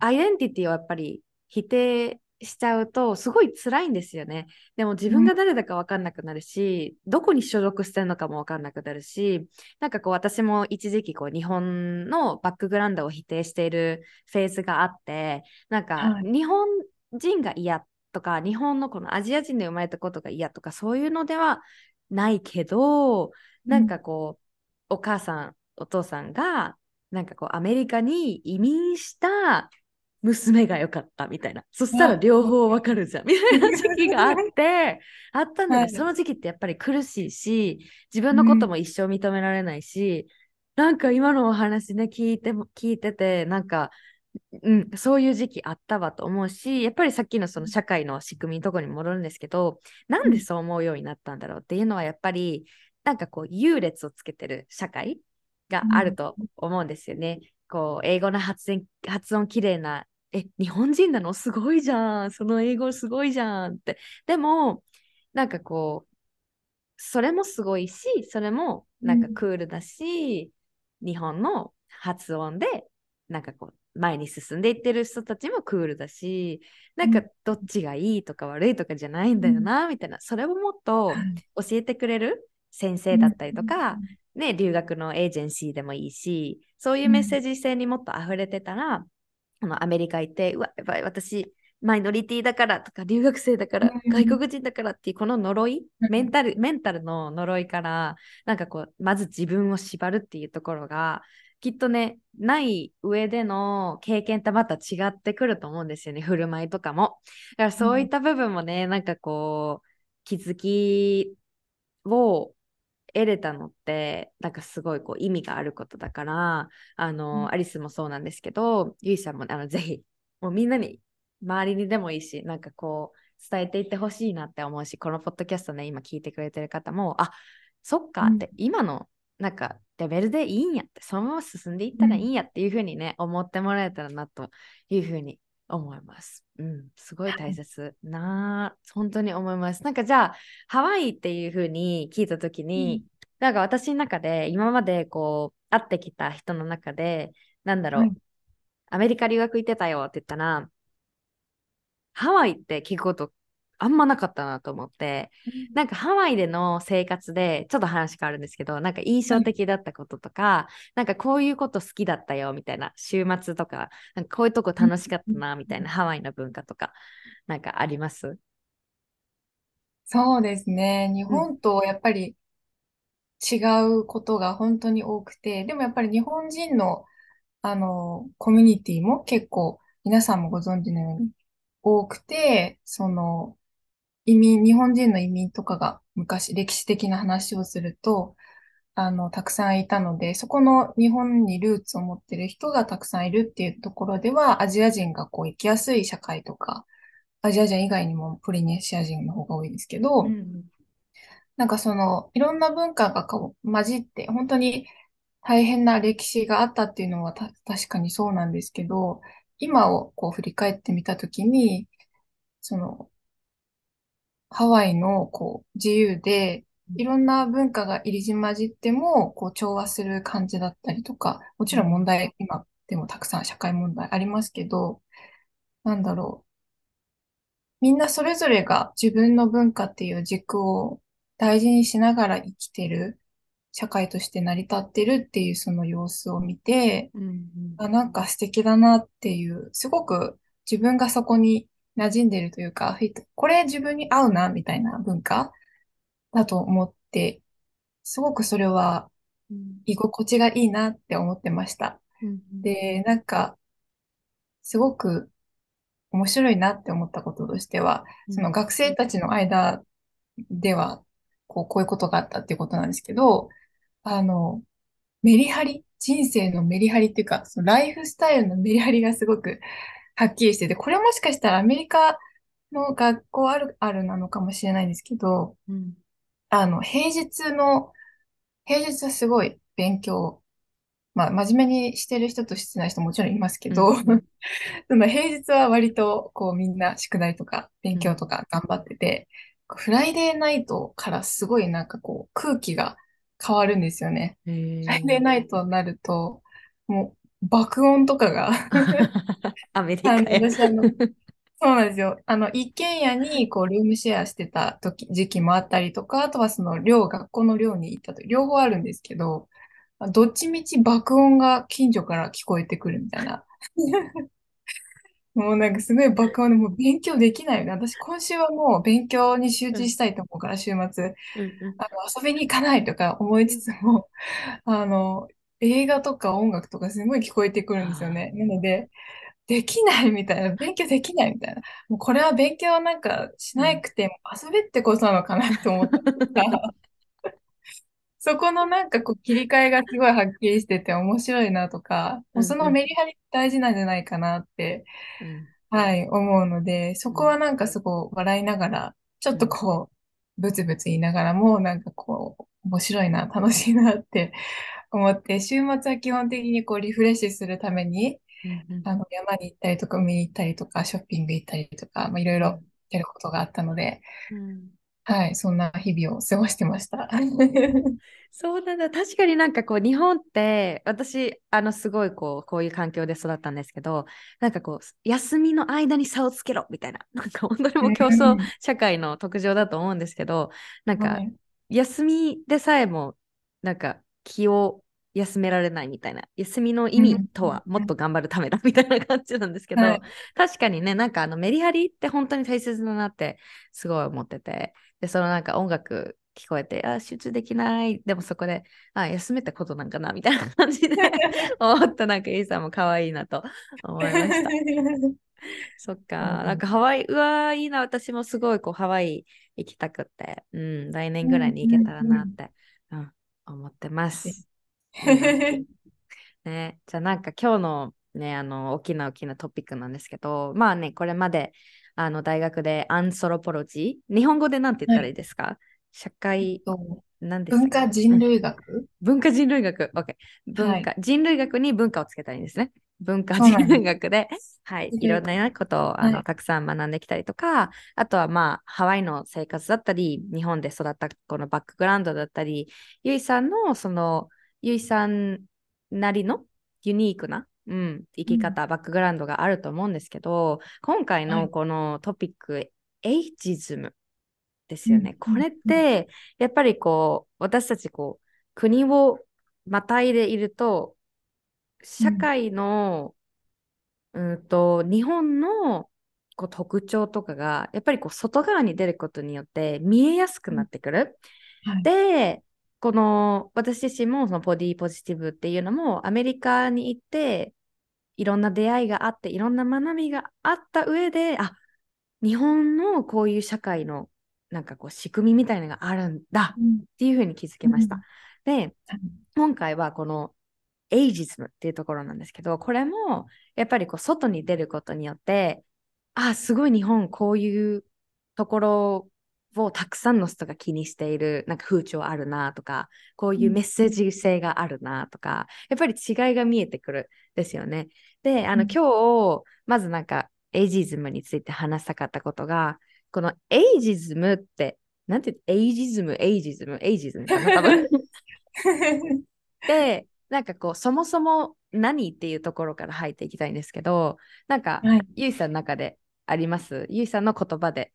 アイデンティティをやっぱり否定しちゃうと、すごい辛いんですよね。でも自分が誰だか分かんなくなるし、うん、どこに所属してるのかも分かんなくなるし、なんかこう私も一時期こう日本のバックグラウンドを否定しているフェーズがあって、なんか日本人が嫌とか日本のこのアジア人で生まれたことが嫌とかそういうのではないけど、なんかこう、お母さんお父さんがなんかこうアメリカに移民した娘が良かったみたいな。そしたら両方わかるじゃん。みたいな時期があって、あったんだけど、その時期ってやっぱり苦しいし、自分のことも一生認められないし、うん、なんか今のお話ね、聞いても、聞いてて、なんかうん、そういう時期あったわと思うし、やっぱりさっきのその社会の仕組みのとこに戻るんですけど、なんでそう思うようになったんだろうっていうのはやっぱり、なんかこう優劣をつけてる社会があると思うんですよね。うん、こう英語の発音発音きれいな、え、日本人なのすごいじゃん。その英語すごいじゃんって。でも、なんかこう、それもすごいし、それもなんかクールだし、うん、日本の発音で、なんかこう、前に進んでいってる人たちもクールだし、なんかどっちがいいとか悪いとかじゃないんだよな、みたいな、それをもっと教えてくれる先生だったりとか、ね、留学のエージェンシーでもいいし、そういうメッセージ性にもっと溢れてたら、あのアメリカ行って、うわ、やっぱり私、マイノリティだからとか、留学生だから、外国人だからっていうこの呪い、メンタル、メンタルの呪いから、なんかこう、まず自分を縛るっていうところが、きっとね、ない上での経験ってまた違ってくると思うんですよね、振る舞いとかも。だからそういった部分もね、うん、なんかこう、気づきを得れたのって、なんかすごいこう意味があることだから、あの、うん、アリスもそうなんですけど、ゆいさんもあのぜひ、もうみんなに、周りにでもいいし、なんかこう、伝えていってほしいなって思うし、このポッドキャストね、今聞いてくれてる方も、あそっかって、うん、今のなんかレベルでいいんやって、そのまま進んでいったらいいんやっていうふうにね、うん、思ってもらえたらなというふうに思います。うん、すごい大切な、本当に思います。なんかじゃあ、ハワイっていうふうに聞いたときに、うん、なんか私の中で、今までこう、会ってきた人の中で、なんだろう、アメリカ留学行ってたよって言ったら、ハワイって聞くことあんまなかったなと思って、なんかハワイでの生活で、ちょっと話変わるんですけど、なんか印象的だったこととか、なんかこういうこと好きだったよみたいな、週末とか、なんかこういうとこ楽しかったなみたいなハワイの文化とか、なんかあります？そうですね。日本とやっぱり違うことが本当に多くて、でもやっぱり日本人のあの、コミュニティも結構皆さんもご存知のように多くて、その、移民、日本人の移民とかが昔歴史的な話をすると、あの、たくさんいたので、そこの日本にルーツを持ってる人がたくさんいるっていうところでは、アジア人がこう生きやすい社会とか、アジア人以外にもポリネシア人の方が多いですけど、うん、なんかその、いろんな文化がこう混じって、本当に大変な歴史があったっていうのは確かにそうなんですけど、今をこう振り返ってみたときに、その、ハワイのこう自由で、いろんな文化が入り混じっても、こう調和する感じだったりとか、もちろん。問題、今でもたくさん社会問題ありますけど、なんだろう。みんなそれぞれが自分の文化っていう軸を大事にしながら生きてる、社会として成り立ってるっていうその様子を見て、うんうん、あなんか素敵だなっていう、すごく自分がそこに馴染んでるというか、これ自分に合うな、みたいな文化だと思って、すごくそれは居心地がいいなって思ってました。うん、で、なんか、すごく面白いなって思ったこととしては、その学生たちの間では、こう、こういうことがあったっていうことなんですけど、あの、メリハリ、人生のメリハリっていうか、そのライフスタイルのメリハリがすごくはっきりしてて、これもしかしたらアメリカの学校あるあるなのかもしれないんですけど、うん。あの、平日の、平日はすごい勉強、まあ、真面目にしてる人としてない人ももちろんいますけど、うん。平日は割とこうみんな宿題とか勉うん強とか頑張ってて、フライデーナイトからすごいなんかこう空気が変わるんですよね。へフライデーーナイトになると、もう爆音とかが アメリカや。私あの、そうなんですよ。あの、一軒家にこうルームシェアしてた時、時期もあったりとか、あとはその寮、学校の寮に行ったと、両方あるんですけど、どっちみち爆音が近所から聞こえてくるみたいな。もうなんかすごい爆音でもう勉強できないよね。私今週はもう勉強に集うん中したいと思うから週末、うんうんあの遊びに行かないとか思いつつも、あの、映画とか音楽とかすごい聞こえてくるんですよあね。なので、できないみたいな、勉強できないみたいな。もうこれは勉強なんかしなくても遊べってことなのかなと思ったら、そこのなんかこう切り替えがすごいはっきりしてて面白いなとか、もうんうんのメリハリ大事なんじゃないかなってうんはい、思うので、そうんこはなんかすごい笑いながら、ちょっとうんこう、ブツブツ言いながらも、なんかこう、面白いな、楽しいなって思って、週末は基本的にこう、リフレッシュするために、うんうんあの、山に行ったりとか、海に行ったりとか、ショッピング行ったりとか、まあ、いろいろやることがあったので、うんはい、そんな日々を過ごしてました。そうなんだ。確かになんかこう、日本って、私、あの、すごいこう、こういう環境で育ったんですけど、なんかこう、休みの間に差をつけろみたいな、なんか本当にもう競争社会の特徴だと思うんですけど、なんか、はい休みでさえも、なんか気を休められないみたいな、休みの意味とはもっと頑張るためだみたいな感じなんですけど、はい。確かにね、なんかあのメリハリって本当に大切だなってすごい思ってて、で、そのなんか音楽聞こえて、あ、集中できない、でもそこで、あ、休めってことなんかなみたいな感じで 思ったなんかイーさんも可愛いなと思いました。そっか、うんなんかハワイ、うわーいいな、私もすごいこうハワイ行きたくって、うん、来年ぐらいに行けたらなって、うん思ってます。うん。ね、じゃあなんか今日のね、あの、大きな大きなトピックなんですけど、まあね、これまであの大学でアンソロポロジー、日本語でなんて言ったらいいですか、社会、となんですか？文化人類学？文化人類学。OK。文化、はい人類学に文化をつけたいんですね。文化人学で、はい、いろんなことをあの、はい。たくさん学んできたりとか、あとはまあ、ハワイの生活だったり、日本で育ったこのバックグラウンドだったり、ゆいさんのその、ゆいさんなりのユニークな、うん、生き方、バックグラウンドがあると思うんですけど、今回はい。のこのトピック、エイジズムですよね。うん。これって、やっぱりこう、私たちこう、国をまたいでいると、社会の、うん、と日本のこう特徴とかが、やっぱりこう外側に出ることによって見えやすくなってくる。はい。で、この私自身もそのボディポジティブっていうのもアメリカに行っていろんな出会いがあっていろんな学びがあった上であ日本のこういう社会のなんかこう仕組みみたいなのがあるんだうんっていうふうに気づけました。ではい。今回はこのエイジズムっていうところなんですけどこれもやっぱりこう外に出ることによってあすごい日本こういうところをたくさんの人が気にしているなんか風潮あるなとかこういうメッセージ性があるなとかやっぱり違いが見えてくるですよね。であの、うん。今日まずなんかエイジズムについて話したかったことがこのエイジズムってなんてエイジズムエイジズムエイジズムかな多分。で、なんかこう、そもそも何っていうところから入っていきたいんですけど、なんか、はいゆいさんの中であります？ゆいさんの言葉で、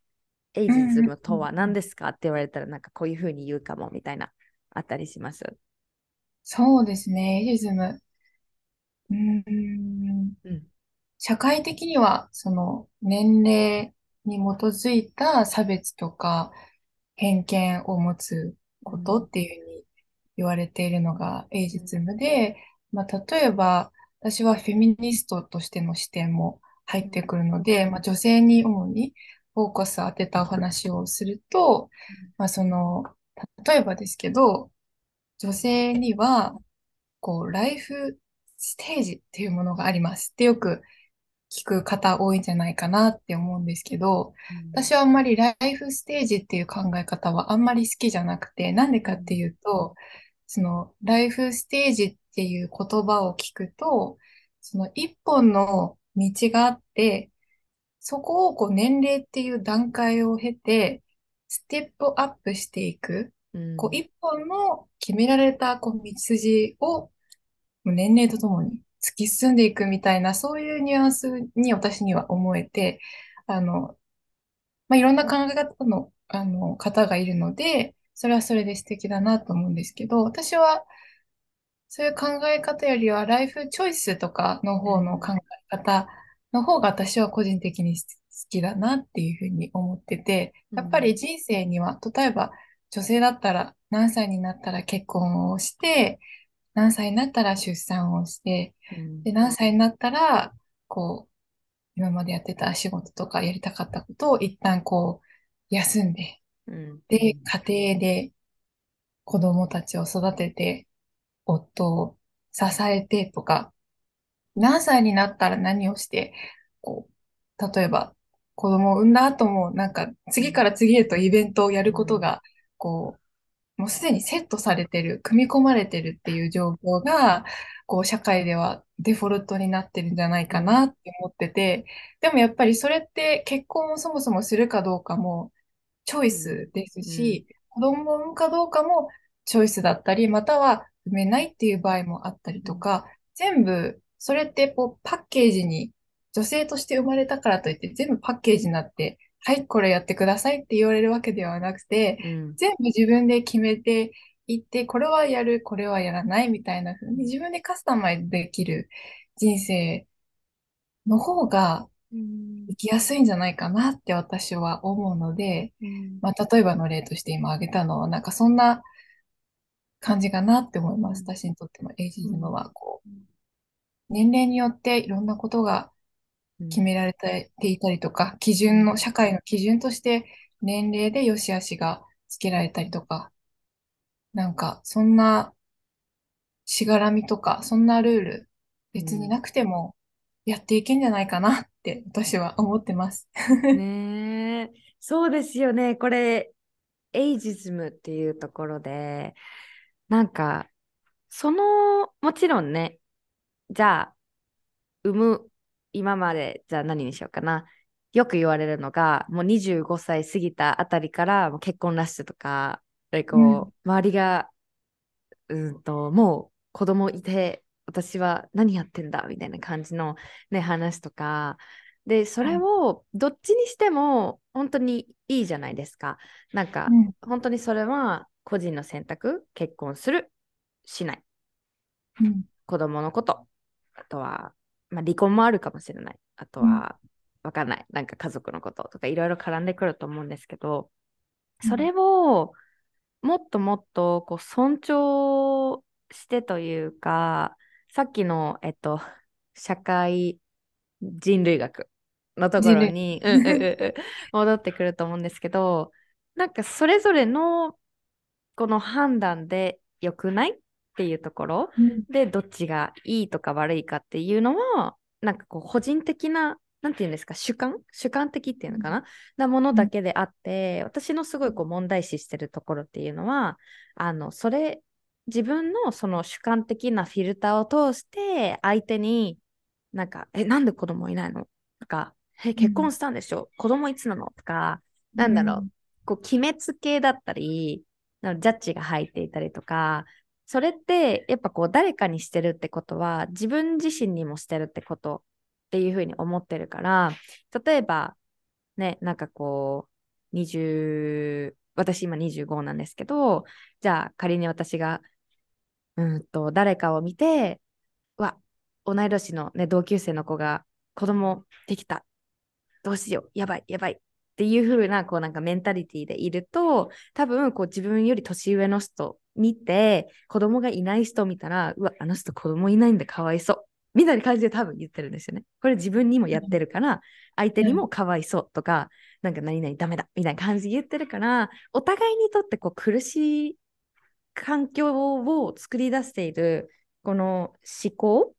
エイジズムとは何ですかって言われたら、なんかこういうふうに言うかもみたいな、あったりします？そうですね、エイジズム。うーん、うん。社会的には、その、年齢に基づいた差別とか偏見を持つことっていう言われているのがエイジズムで、まあ、例えば、私はフェミニストとしての視点も入ってくるので、まあ、女性に主にフォーカスを当てたお話をすると、まあ、その、例えばですけど、女性には、こう、ライフステージっていうものがあります。ってよく聞く方多いんじゃないかなって思うんですけど、私はあんまりライフステージっていう考え方はあんまり好きじゃなくて、なんでかっていうと、そのライフステージっていう言葉を聞くと、その一本の道があって、そこをこう年齢っていう段階を経て、ステップアップしていく。こう一本の決められたこう道筋を年齢とともに突き進んでいくみたいな、そういうニュアンスに私には思えて、あの、まあ、いろんな考え方の、あの、方がいるので、それはそれで素敵だなと思うんですけど、私は、そういう考え方よりは、ライフチョイスとかの方の考え方の方が私は個人的に好きだなっていうふうに思ってて、やっぱり人生には、例えば女性だったら何歳になったら結婚をして、何歳になったら出産をして、で、何歳になったら、こう、今までやってた仕事とかやりたかったことを一旦こう、休んで、で、家庭で子供たちを育てて、夫を支えてとか、何歳になったら何をして、こう、例えば子供を産んだ後も、なんか次から次へとイベントをやることが、こう、もうすでにセットされてる、組み込まれてるっていう状況が、こう、社会ではデフォルトになってるんじゃないかなって思ってて、でもやっぱりそれって結婚をそもそもするかどうかもチョイスですし、子供を産むかどうかもチョイスだったり、または産めないっていう場合もあったりとか、全部、それってこうパッケージに、女性として生まれたからといって全部パッケージになってはい、これやってくださいって言われるわけではなくて、うん、全部自分で決めていって、これはやる、これはやらないみたいな風に自分でカスタマイズできる人生の方が生きやすいんじゃないかなって私は思うので、うん、まあ、例えばの例として今挙げたのは、なんかそんな感じかなって思います。私にとってのエイジズムは、こう、年齢によっていろんなことが決められていたりとか、基準の、社会の基準として年齢で良し悪しがつけられたりとか、なんか、そんなしがらみとか、そんなルール、別になくてもやっていけんじゃないかなって私は思ってます。ねえ、そうですよね。これ、エイジズムっていうところで、なんか、その、もちろんね、じゃあ、産む今までじゃあ何にしようかな。よく言われるのが、もう25歳過ぎたあたりからもう結婚ラッシュとか、こう、うん、周りが、うんと、もう子供いて、私は何やってんだみたいな感じのね、話とか、で、それをどっちにしても本当にいいじゃないですか。なんか、うん、本当にそれは個人の選択、結婚する、しない。うん、子供のこと、あとはまあ、離婚もあるかもしれない。あとは、わかんない。なんか家族のこととかいろいろ絡んでくると思うんですけど、それをもっともっとこう尊重してというか、さっきの、えっと、社会人類学のところに、戻ってくると思うんですけど、なんかそれぞれのこの判断で良くないっていうところ、うん、でどっちがいいとか悪いかっていうのはなんかこう個人的ななんていうんですか主観？主観的っていうのかな、なものだけであって、私のすごいこう問題視してるところっていうのはあのそれ自分のその主観的なフィルターを通して相手になんか、え、なんで子供いないの？とか、え、結婚したんでしょ、うん、子供いつなの？とか、なんだろう、うん、こう、決めつけだったり、ジャッジが入っていたりとか、それってやっぱこう誰かにしてるってことは自分自身にもしてるってことっていうふうに思ってるから例えばねなんかこう20私今25なんですけどじゃあ仮に私がうんと誰かを見てわ同い年の、ね、同級生の子が子供できた。どうしよう。やばいやばい。っていう風なこうなんかメンタリティでいると多分こう自分より年上の人見て子供がいない人を見たらうわあの人子供いないんだかわいそう。みたいな感じで多分言ってるんですよね。これ自分にもやってるから、相手にもかわいそうとか、なんか何々ダメだみたいな感じで言ってるから、お互いにとってこう苦しい環境を作り出しているこの思考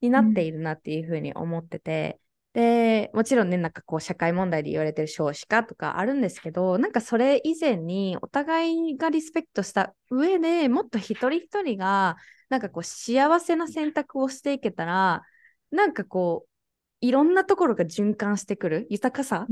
になっているなっていうふうに思ってて、で、もちろんね、なんかこう社会問題で言われてる少子化とかあるんですけど、なんかそれ以前にお互いがリスペクトした上でもっと一人一人がなんかこう幸せな選択をしていけたら、なんかこう、いろんなところが循環してくる豊かさ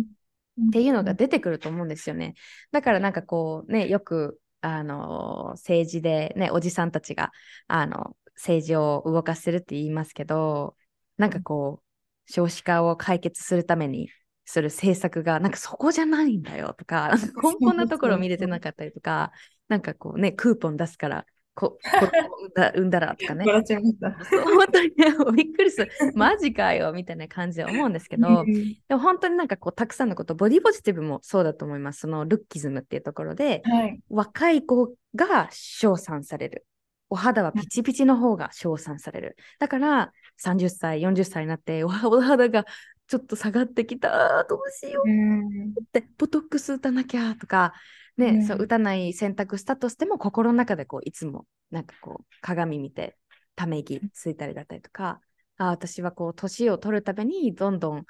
っていうのが出てくると思うんですよね。だからなんかこうね、よく、あの、政治でね、おじさんたちが、あの、政治を動かせるって言いますけど、なんかこう、少子化を解決するためにする政策が、なんかそこじゃないんだよとか、根本なところ見れてなかったりとか、なんかこうね、クーポン出すから、こ、こ産んだ産んだらとかね。笑っちゃいました。本当にびっくりする。マジかよみたいな感じで思うんですけど、でも本当になんかこう、たくさんのこと、ボディポジティブもそうだと思います。そのルッキズムっていうところで、はい。若い子が称賛される。お肌はピチピチの方が称賛される。だから、30歳、40歳になって、おお肌がちょっと下がってきた、どうしよううん。って、ボトックス打たなきゃとか、ね、うんそう打たない選択したとしても、心の中でこういつもなんかこう鏡見て、ため息ついたりだったりとか、あ私はこう年を取るためにどんどん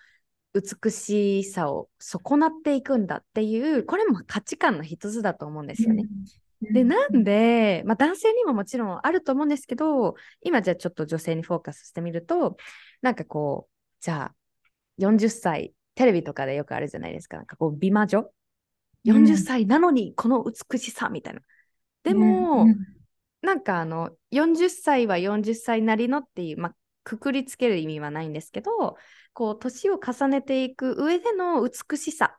美しさを損なっていくんだっていう、これも価値観の一つだと思うんですよね。で、なんで、まあ、男性にももちろんあると思うんですけど、今じゃあちょっと女性にフォーカスしてみると、なんかこう、じゃあ40歳、テレビとかでよくあるじゃないですか。なんかこう、美魔女。うん。40歳なのにこの美しさみたいな。でも、うん。なんかあの、40歳は40歳なりのっていう、まあ、くくりつける意味はないんですけど、こう、年を重ねていく上での美しさ、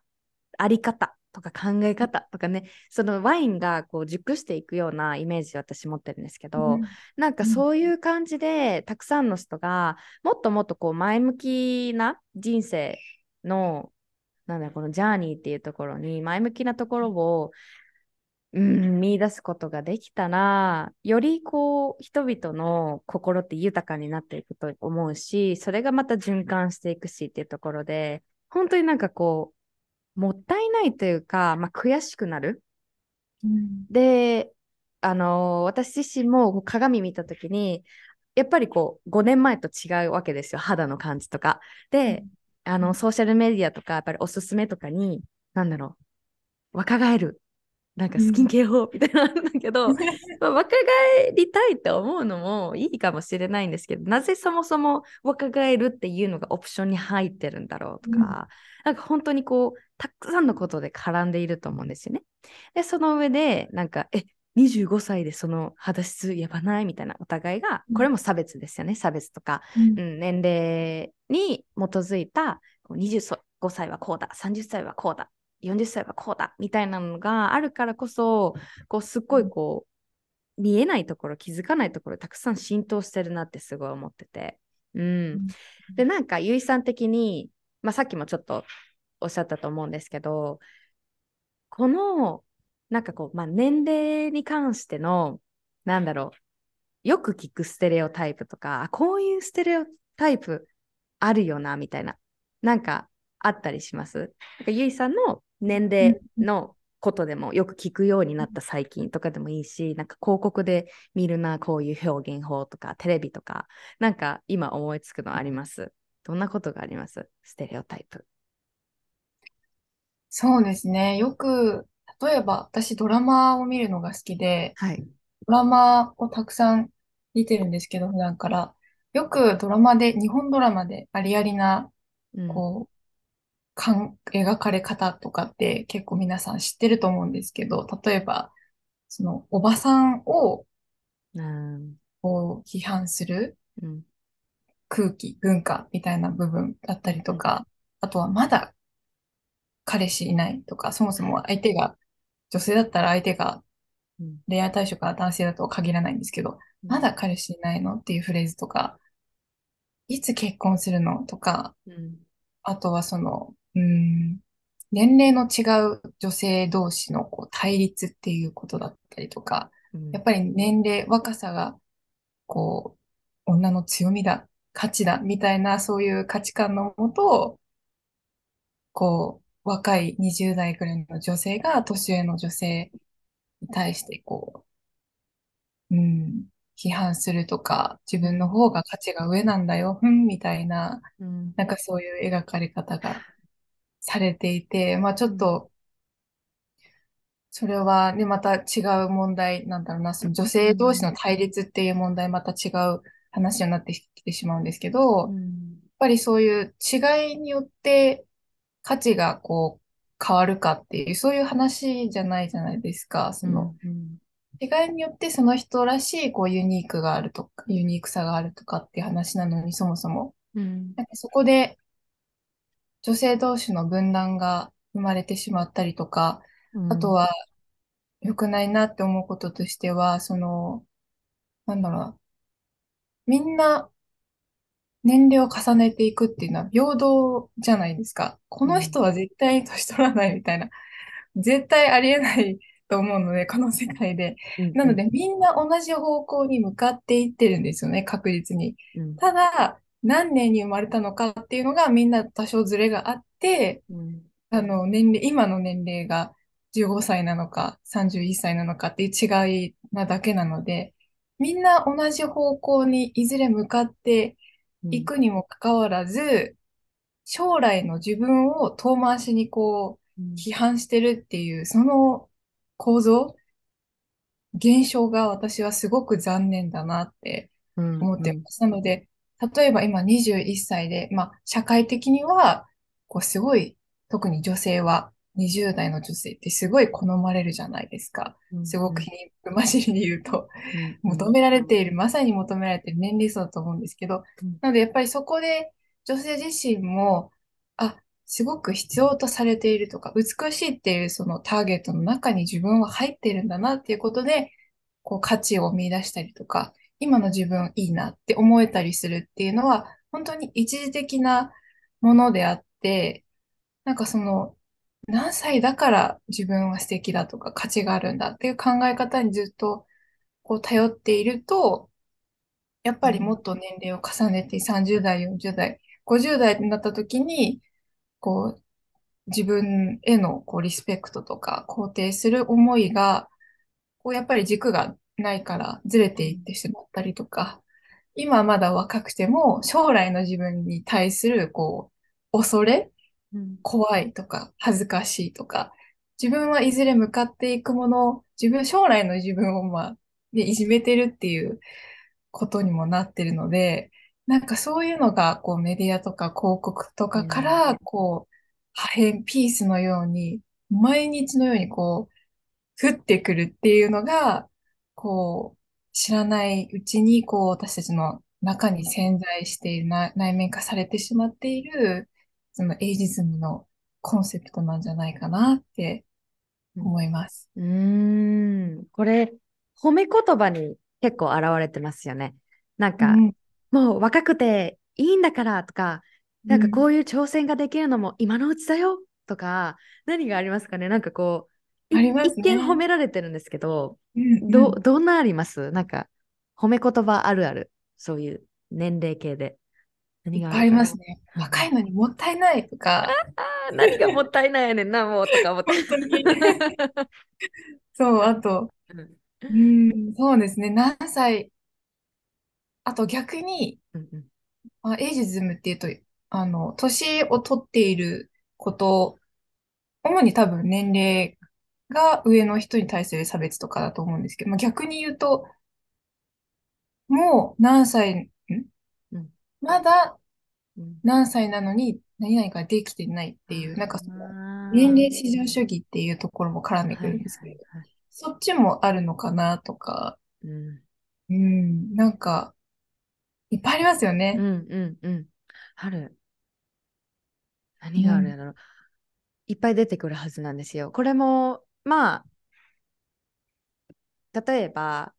あり方とか考え方とかね、そのワインがこう熟していくようなイメージを私持ってるんですけど、なんかそういう感じで、たくさんの人がもっともっとこう前向きな人生の、なんだこのジャーニーっていうところに前向きなところを、うん、見出すことができたら、よりこう人々の心って豊かになっていくと思うし、それがまた循環していくしっていうところで、本当になんかこう、もったいないというか、まあ、悔しくなる。うんで、あのー私自身も鏡見たときに、やっぱりこう、5年前と違うわけですよ、肌の感じとか。で、あの、ソーシャルメディアとか、やっぱりおすすめとかに、なんだろう、若返る。なんかスキンケア法みたいなのあるんだけど、まあ若返りたいって思うのもいいかもしれないんですけど、なぜそもそも若返るっていうのがオプションに入ってるんだろうとか、なんか本当にこう、たくさんのことで絡んでいると思うんですよね。で、その上で、なんか、え、25歳でその肌質やばないみたいなお互いが、これも差別ですよね、差別とか、うん、年齢に基づいたこう25歳はこうだ、30歳はこうだ、40歳はこうだみたいなのがあるからこそ、こうすっごいこう、見えないところ、気づかないところ、たくさん浸透してるなってすごい思ってて。うん。で、なんか、ゆいさん的に、まあ、さっきもちょっとおっしゃったと思うんですけど、この、なんかこう、まあ、年齢に関しての、なんだろう、よく聞くステレオタイプとか、あこういうステレオタイプあるよな、みたいな、なんかあったりします？なんかゆいさんの年齢のことでもよく聞くようになった最近とかでもいいし、なんか広告で見るな、こういう表現法とか、テレビとか、なんか今思いつくのあります？どんなことがあります？ステレオタイプ。そうですね。よく、例えば私ドラマを見るのが好きで、はい。ドラマをたくさん見てるんですけど、普段から。よくドラマで、日本ドラマでありありな、うん、こう、かん、描かれ方とかって結構皆さん知ってると思うんですけど、例えば、その、おばさんを、うん。こう、批判するうん。空気、文化みたいな部分だったりとか、あとはまだ彼氏いないとか、そもそも相手が、女性だったら相手がうん恋愛対象が男性だとは限らないんですけど、まだ彼氏いないのっていうフレーズとか、いつ結婚するのとか、うん。あとはその、うーん、年齢の違う女性同士のこう対立っていうことだったりとか、うんやっぱり年齢、若さが、こう、女の強みだ価値だみたいなそういう価値観のもと、こう、若い20代ぐらいの女性が年上の女性に対してこう、うん、批判するとか、自分の方が価値が上なんだよ、ふん、みたいな、うん。なんかそういう描かれ方がされていて、まあちょっと、それはね、また違う問題なんだろうな、その女性同士の対立っていう問題、また違う話になってきてしまうんですけど、やっうん。ぱりそういう違いによって価値がこう変わるかっていう、そういう話じゃないじゃないですか。そのうん違いによってその人らしいこうユニークがあるとか、ユニークさがあるとかっていう話なのに、そもそも。うんなんかそこで女性同士の分断が生まれてしまったりとか、うんあとは良くないなって思うこととしては、その、なんだろうな、みんな年齢を重ねていくっていうのは平等じゃないですか。この人は絶対年取らないみたいな、絶対ありえないと思うので、この世界で。うんなので、みんな同じ方向に向かっていってるんですよね、確実に。うんただ、何年に生まれたのかっていうのがみんな多少ずれがあって、うんあの、年齢、今の年齢が15歳なのか31歳なのかっていう違いなだけなので、みんな同じ方向にいずれ向かっていくにもかかわらず、将来の自分を遠回しにこう、うん。批判してるっていう、その構造、現象が私はすごく残念だなってうん。思ってます。なので、例えば今21歳で、まあ、社会的には、こう、すごい、特に女性は、20代の女性ってすごい好まれるじゃないですか。うん。すごく皮肉まじりに言うと、うん。求められている、まさに求められている年齢層だと思うんですけど。うん、なのでやっぱりそこで女性自身も、あ、すごく必要とされているとか、美しいっていうそのターゲットの中に自分は入っているんだなっていうことで、こう価値を見出したりとか、今の自分いいなって思えたりするっていうのは、本当に一時的なものであって、なんかその、何歳だから自分は素敵だとか価値があるんだっていう考え方にずっとこう頼っていると、やっぱりもっと年齢を重ねて30代、40代、50代になった時に、こう、自分へのこうリスペクトとか肯定する思いが、こうやっぱり軸がないからずれていってしまったりとか、今まだ若くても将来の自分に対するこう恐れうん怖いとか、恥ずかしいとか、自分はいずれ向かっていくもの、自分、将来の自分をまあ、で、いじめてるっていうことにもなってるので、なんかそういうのが、こうメディアとか広告とかから、こう、破片、ピースのように、毎日のようにこう、降ってくるっていうのが、こう、知らないうちに、こう、私たちの中に潜在している、な内面化されてしまっている、そのエイジズムのコンセプトなんじゃないかなって思います。うーん、これ、褒め言葉に結構現れてますよね。なんか、うんもう若くていいんだからとか、なんかこういう挑戦ができるのも今のうちだよとか、何がありますかね？なんかこう、ね一見褒められてるんですけど、うんど、うんどんなあります？なんか、褒め言葉あるある。そういう年齢系で。何がありますね。うん。若いのにもったいないとか、何がもったいないやねんな、もうとか思って。そう、あと、うん。うん、そうですね。何歳、あと逆に、うんうん。あ、エイジズムっていうと、あの、年を取っていること、主に多分年齢が上の人に対する差別とかだと思うんですけど、まあ、逆に言うと、もう何歳、まだうん何歳なのに何々ができてないっていう、なんかその年齢至上主義っていうところも絡んでくるんですけど、そっちもあるのかなとか、うんうん、なんか、いっぱいありますようね。んうんうん。ある。何があるやろ、いっぱい出てくるはずなんですよ。これも、まあ、例えば、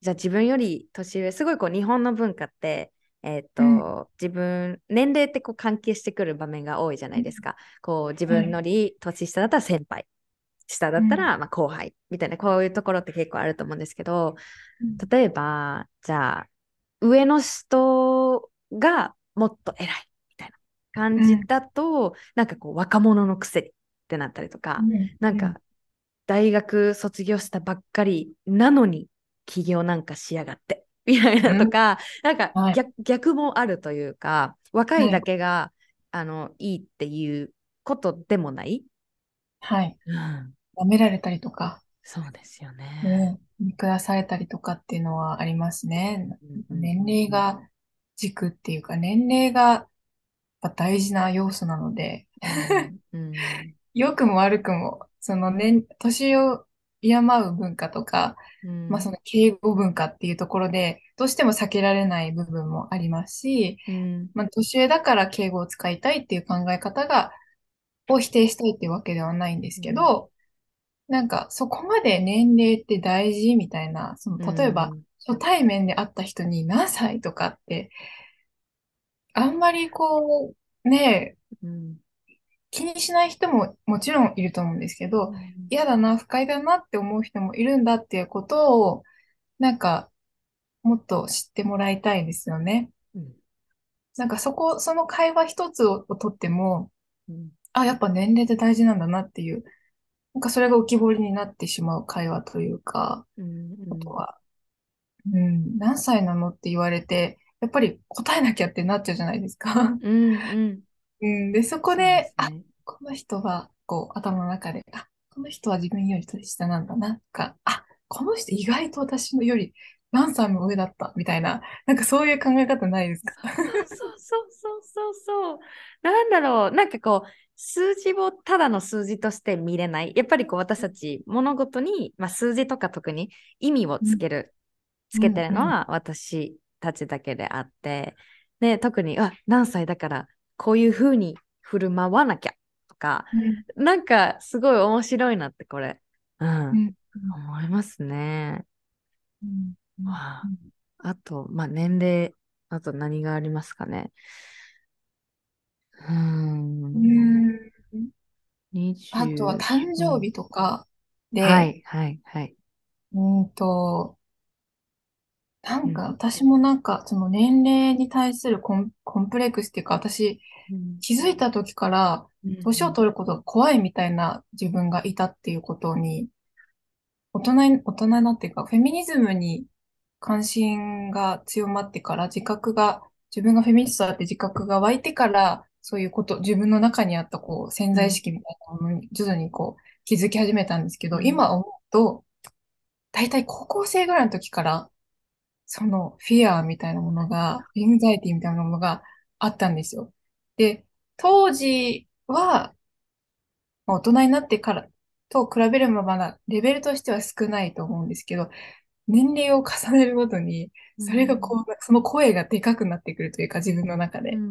じゃあ自分より年上、すごいこう日本の文化って、えーっと、うん。自分、年齢ってこう関係してくる場面が多いじゃないですか。こう自分より年下だったら先輩、下だったらまあ後輩みたいな、こういうところって結構あると思うんですけど、うん。例えば、じゃあ、上の人がもっと偉いみたいな感じだと、なんかこう若者のくせにってなったりとか、なんか大学卒業したばっかりなのに起業なんかしやがってみたいなとか、なんかはい。逆,、逆もあるというか若いだけが、あのいいっていうことでもない、はい。うん、舐められたりとか、そうですよね。ね、見下されたりとかっていうのはありますね。うん年齢が軸っていうか、年齢が大事な要素なので、うんうん。良くも悪くも、その年、年を敬う文化とか、うん。まあその敬語文化っていうところで、どうしても避けられない部分もありますし、うん。まあ年上だから敬語を使いたいっていう考え方が、を否定したいっていうわけではないんですけど、なんかそこまで年齢って大事みたいな、その例えば初対面で会った人に何歳とかって、あんまりこう、ね、うん気にしない人ももちろんいると思うんですけど、嫌だな、不快だなって思う人もいるんだっていうことを、なんか、もっと知ってもらいたいですよね。うん。なんかそこ、その会話一つをとっても、うん。あ、やっぱ年齢って大事なんだなっていう、なんかそれが浮き彫りになってしまう会話というか、うん。ことは、うん、何歳なのって言われて、やっぱり答えなきゃってなっちゃうじゃないですか。うんうんうん、で、そこで、あ、ですね。この人は、こう、頭の中で、あ、この人は自分より年下なんだな、とか、あ、この人意外と私のより何歳も上だった、みたいな、なんかそういう考え方ないですか？そうそうそうそうそう。そう。なんだろう、なんかこう、数字をただの数字として見れない。やっぱりこう私たち物事に、まあ、数字とか特に意味をつける、つけてるのは私たちだけであって、で、特に、あ、何歳だからこういうふうに振る舞わなきゃとか、なんかすごい面白いなってこれ、うん、うん。思いますね。うん。わあ。あと、まあ、年齢、あと何がありますかね。うーん。うん。20あとは誕生日とかで、はい、はい、はい。うんと、なんうん。か私もなんかその年齢に対するコン、コンプレックスっていうか、私気づいた時から年を取ることが怖いみたいな自分がいたっていうことに、大人に、大人になっていうか、フェミニズムに関心が強まってから、自覚が、自分がフェミニストだって自覚が湧いてから、そういうこと、自分の中にあったこう潜在意識みたいなものに徐々にこう気づき始めたんですけど、うん。今思うと、大体高校生ぐらいの時から、そのフィアみたいなものが、エンザイティみたいなものがあったんですよ。で、当時は、まあ大人になってからと比べればまだレベルとしては少ないと思うんですけど、年齢を重ねるごとに、それがこう、その声がでかくなってくるというか、自分の中でうん、う、んう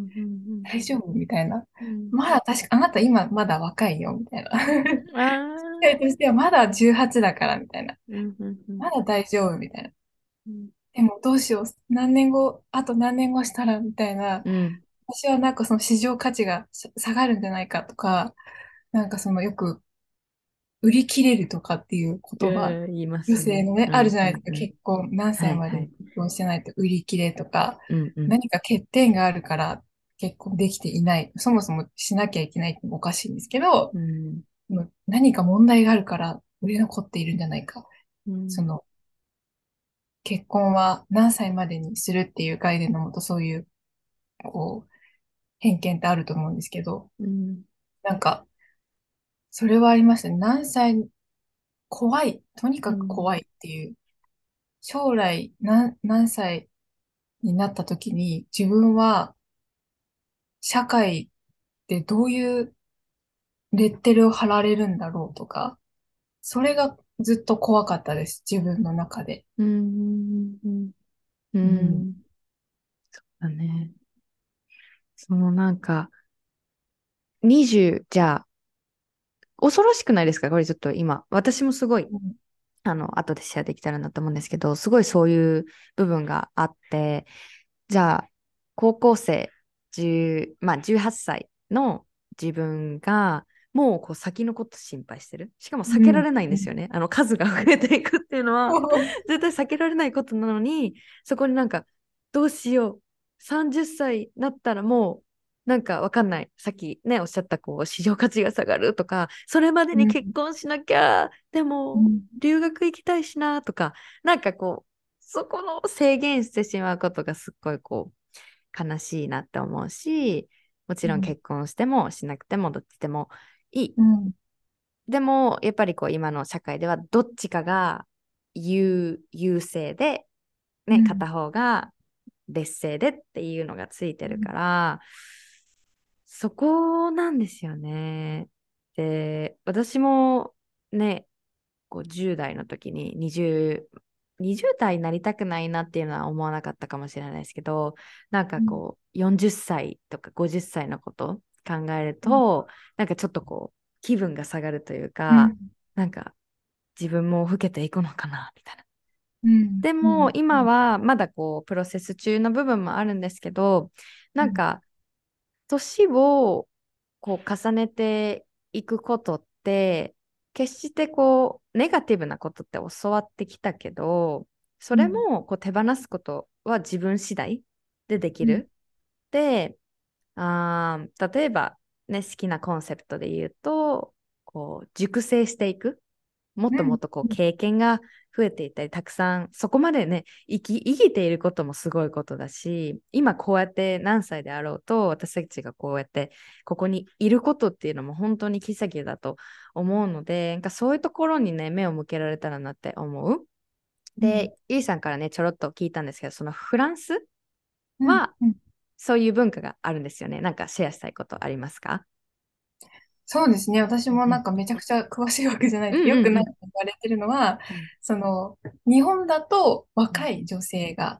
ん大丈夫みたいな。うんまだ確か、あなた今まだ若いよ、みたいな。あー 世代としてはまだ18だから、みたいな。うんうんうんまだ大丈夫、みたいな。うんでもどうしよう、何年後、あと何年後したら、みたいな。うん私はなんかその市場価値がさ下がるんじゃないかとか、なんかそのよく売り切れるとかっていう言葉、うん言いますね女性のね、うんあるじゃないですか。うん結婚何歳まはいはいで結婚してないと売り切れとか、うんうん何か欠点があるから結婚できていない。そもそもしなきゃいけないってもおかしいんですけど、何か問題があるから売れ残っているんじゃないか。うんその、結婚は何歳までにするっていう概念のもとそういう、こう、偏見ってあると思うんですけど、うんなんか、それはありましたね。何歳、怖い。とにかく怖いっていう。将来何、何歳になった時に自分は社会でどういうレッテルを貼られるんだろうとか、それがずっと怖かったです。自分の中で。うんうんそうだね。そのなんか、20、じゃあ、恐ろしくないですか？これちょっと今、私もすごい、うんあの、後でシェアできたらなと思うんですけど、すごいそういう部分があって、じゃあ、高校生、10まあ、18歳の自分が、もうこう先のこと心配してる？しかも避けられないんですよね。あの数が増えていくっていうのは、絶対避けられないことなのに、そこになんか、どうしよう、30歳になったらもうなんかわかんない。さっきねおっしゃったこう市場価値が下がるとかそれまでに結婚しなきゃ、でもうん。留学行きたいしなとかなんかこうそこの制限してしまうことがすっごいこう悲しいなって思うしもちろん。結婚してもしなくてもどっちでもいい。うんでもやっぱりこう今の社会ではどっちかが優優勢で、ねうん片方が劣勢でっていうのがついてるから、そこなんですよね。で私もねこう10代の時に20 20代になりたくないなっていうのは思わなかったかもしれないですけどなんかこう40歳とか50歳のこと考えると、なんかちょっとこう気分が下がるというか、なんか自分も老けていくのかなみたいな。うん。でも今、はまだこうプロセス中の部分もあるんですけどなんか年をこう重ねていくことって決してこうネガティブなことって教わってきたけどそれもこう手放すことは自分次第でできる。であー例えば、ね、好きなコンセプトで言うとこう熟成していく。もっともっとこうん。う経験が増えていったり、たくさんそこまでね生き生きていることもすごいことだし今こうやって何歳であろうと私たちがこうやってここにいることっていうのも本当に奇跡だと思うのでなんかそういうところにね目を向けられたらなって思う。で、ゆいさんからねちょろっと聞いたんですけどそのフランスはうんうんそういう文化があるんですよね。なんかシェアしたいことありますか？そうですね。私もなんかめちゃくちゃ詳しいわけじゃないうんうんうんよくなんか言われてるのは、うんその、日本だと若い女性が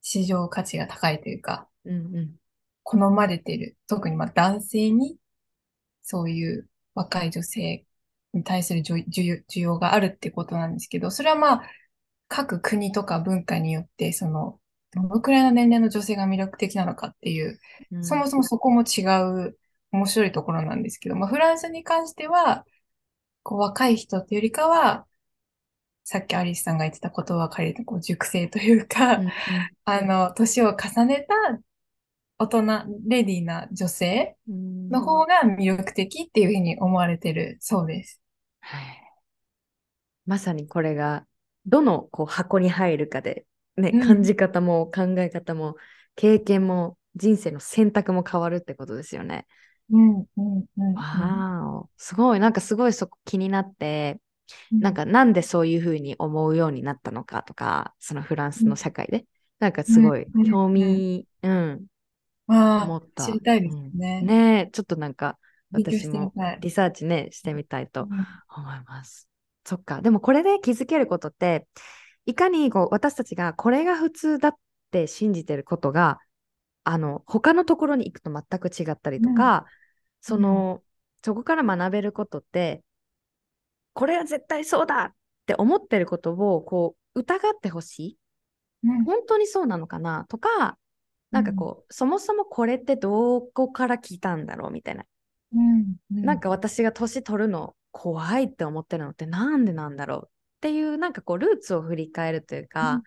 市場価値が高いというか、うんうん好まれてる。特にまあ男性に、そういう若い女性に対する需需要需要があるってことなんですけど、それはまあ、各国とか文化によって、その、どのくらいの年齢の女性が魅力的なのかっていう、うん。そもそもそこも違う面白いところなんですけど、まあ、フランスに関しては、こう若い人っていうよりかは、さっきアリスさんが言ってた言葉を借りると、こう熟成というか、うんうん。あの、年を重ねた大人、レディーな女性うん。の方が魅力的っていうふうに思われてるそうです。はい。まさにこれがどのこう箱に入るかで、ねうん感じ方も考え方も経験も人生の選択も変わるってことですよね。うん、うん、うんうん。わすごいなんかすごいそこ気になってうんなんかなんでそういうふうに思うようになったのかとかそのフランスの社会でなんかすごいうん興味、うんまあ、思った。知りたいですうんね。ちょっとなんか私も。リサーチねしてみたいとうん思います。そっか。でもこれで気づけることって、いかにこう私たちがこれが普通だって信じてることが、あの、他のところに行くと全く違ったりとか、その、そこから学べることって、これは絶対そうだって思ってることを、こう、疑ってほしい。うん。本当にそうなのかな？とか、なんかこう、そもそもこれってどこから来たんだろうみたいな。うん。うん。なんか私が年取るの怖いって思ってるのってなんでなんだろう？っていうなんかこうルーツを振り返るというか、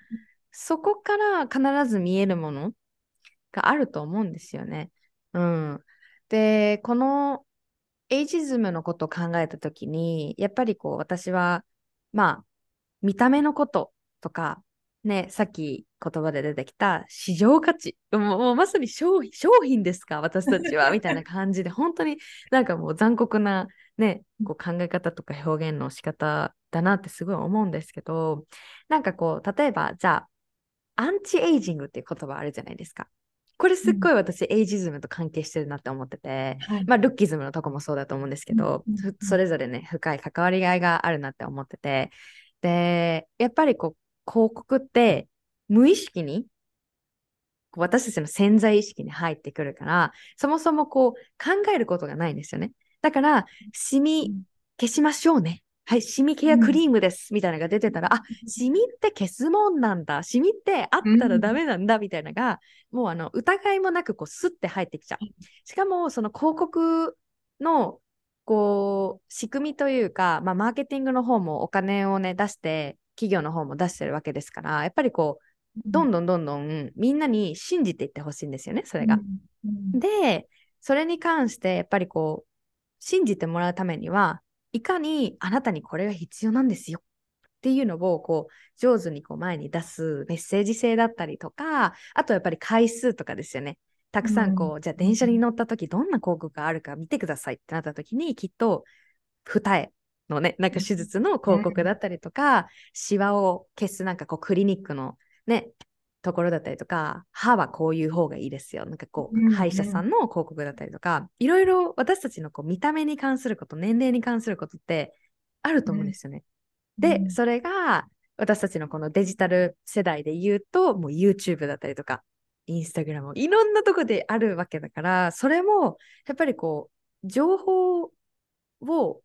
そこから必ず見えるものがあると思うんですよね。うん、でこのエイジズムのことを考えた時にやっぱりこう私はまあ見た目のこととかねさっき言葉で出てきた市場価値。もうもうまさに商品商品ですか？私たちは みたいな感じで。本当になんかもう残酷なねこう考え方とか表現の仕方だなってすごい思うんですけどなんかこう例えばじゃあアンチエイジングっていう言葉あるじゃないですか。これすっごい私、エイジズムと関係してるなって思ってて、はい。まあルッキズムのとこもそうだと思うんですけど、うんそれぞれね深い関わり合いがあるなって思ってて。でやっぱりこう広告って無意識に私たちの潜在意識に入ってくるからそもそもこう考えることがないんですよね。だからシミ消しましょうね。はい、シミケアクリームです、みたいなのが出てたら、あ、シミって消すもんなんだ、シミってあったらダメなんだ、みたいなのが、もうあの疑いもなくこうスッて入ってきちゃう。しかも、その広告のこう仕組みというか、まあ、マーケティングの方もお金をね出して、企業の方も出してるわけですから、やっぱりこう、どんどんどんどんみんなに信じていってほしいんですよね、それが。うんで、それに関してやっぱりこう、信じてもらうためには、いかにあなたにこれが必要なんですよっていうのをこう上手にこう前に出すメッセージ性だったりとか、あとやっぱり回数とかですよね。たくさんこう、うんじゃあ電車に乗った時どんな広告があるか見てくださいってなった時にきっと二重のね、なんか手術の広告だったりとか、シワを消すなんかこうクリニックのね、ところだったりとか、歯はこういう方がいいですよ。なんかこう、うんうん歯医者さんの広告だったりとか、いろいろ私たちのこう見た目に関すること、年齢に関することってあると思うんですよね。で、うんそれが私たちのこのデジタル世代で言うと、もう YouTube だったりとか、Instagram いろんなとこであるわけだから、それもやっぱりこう、情報を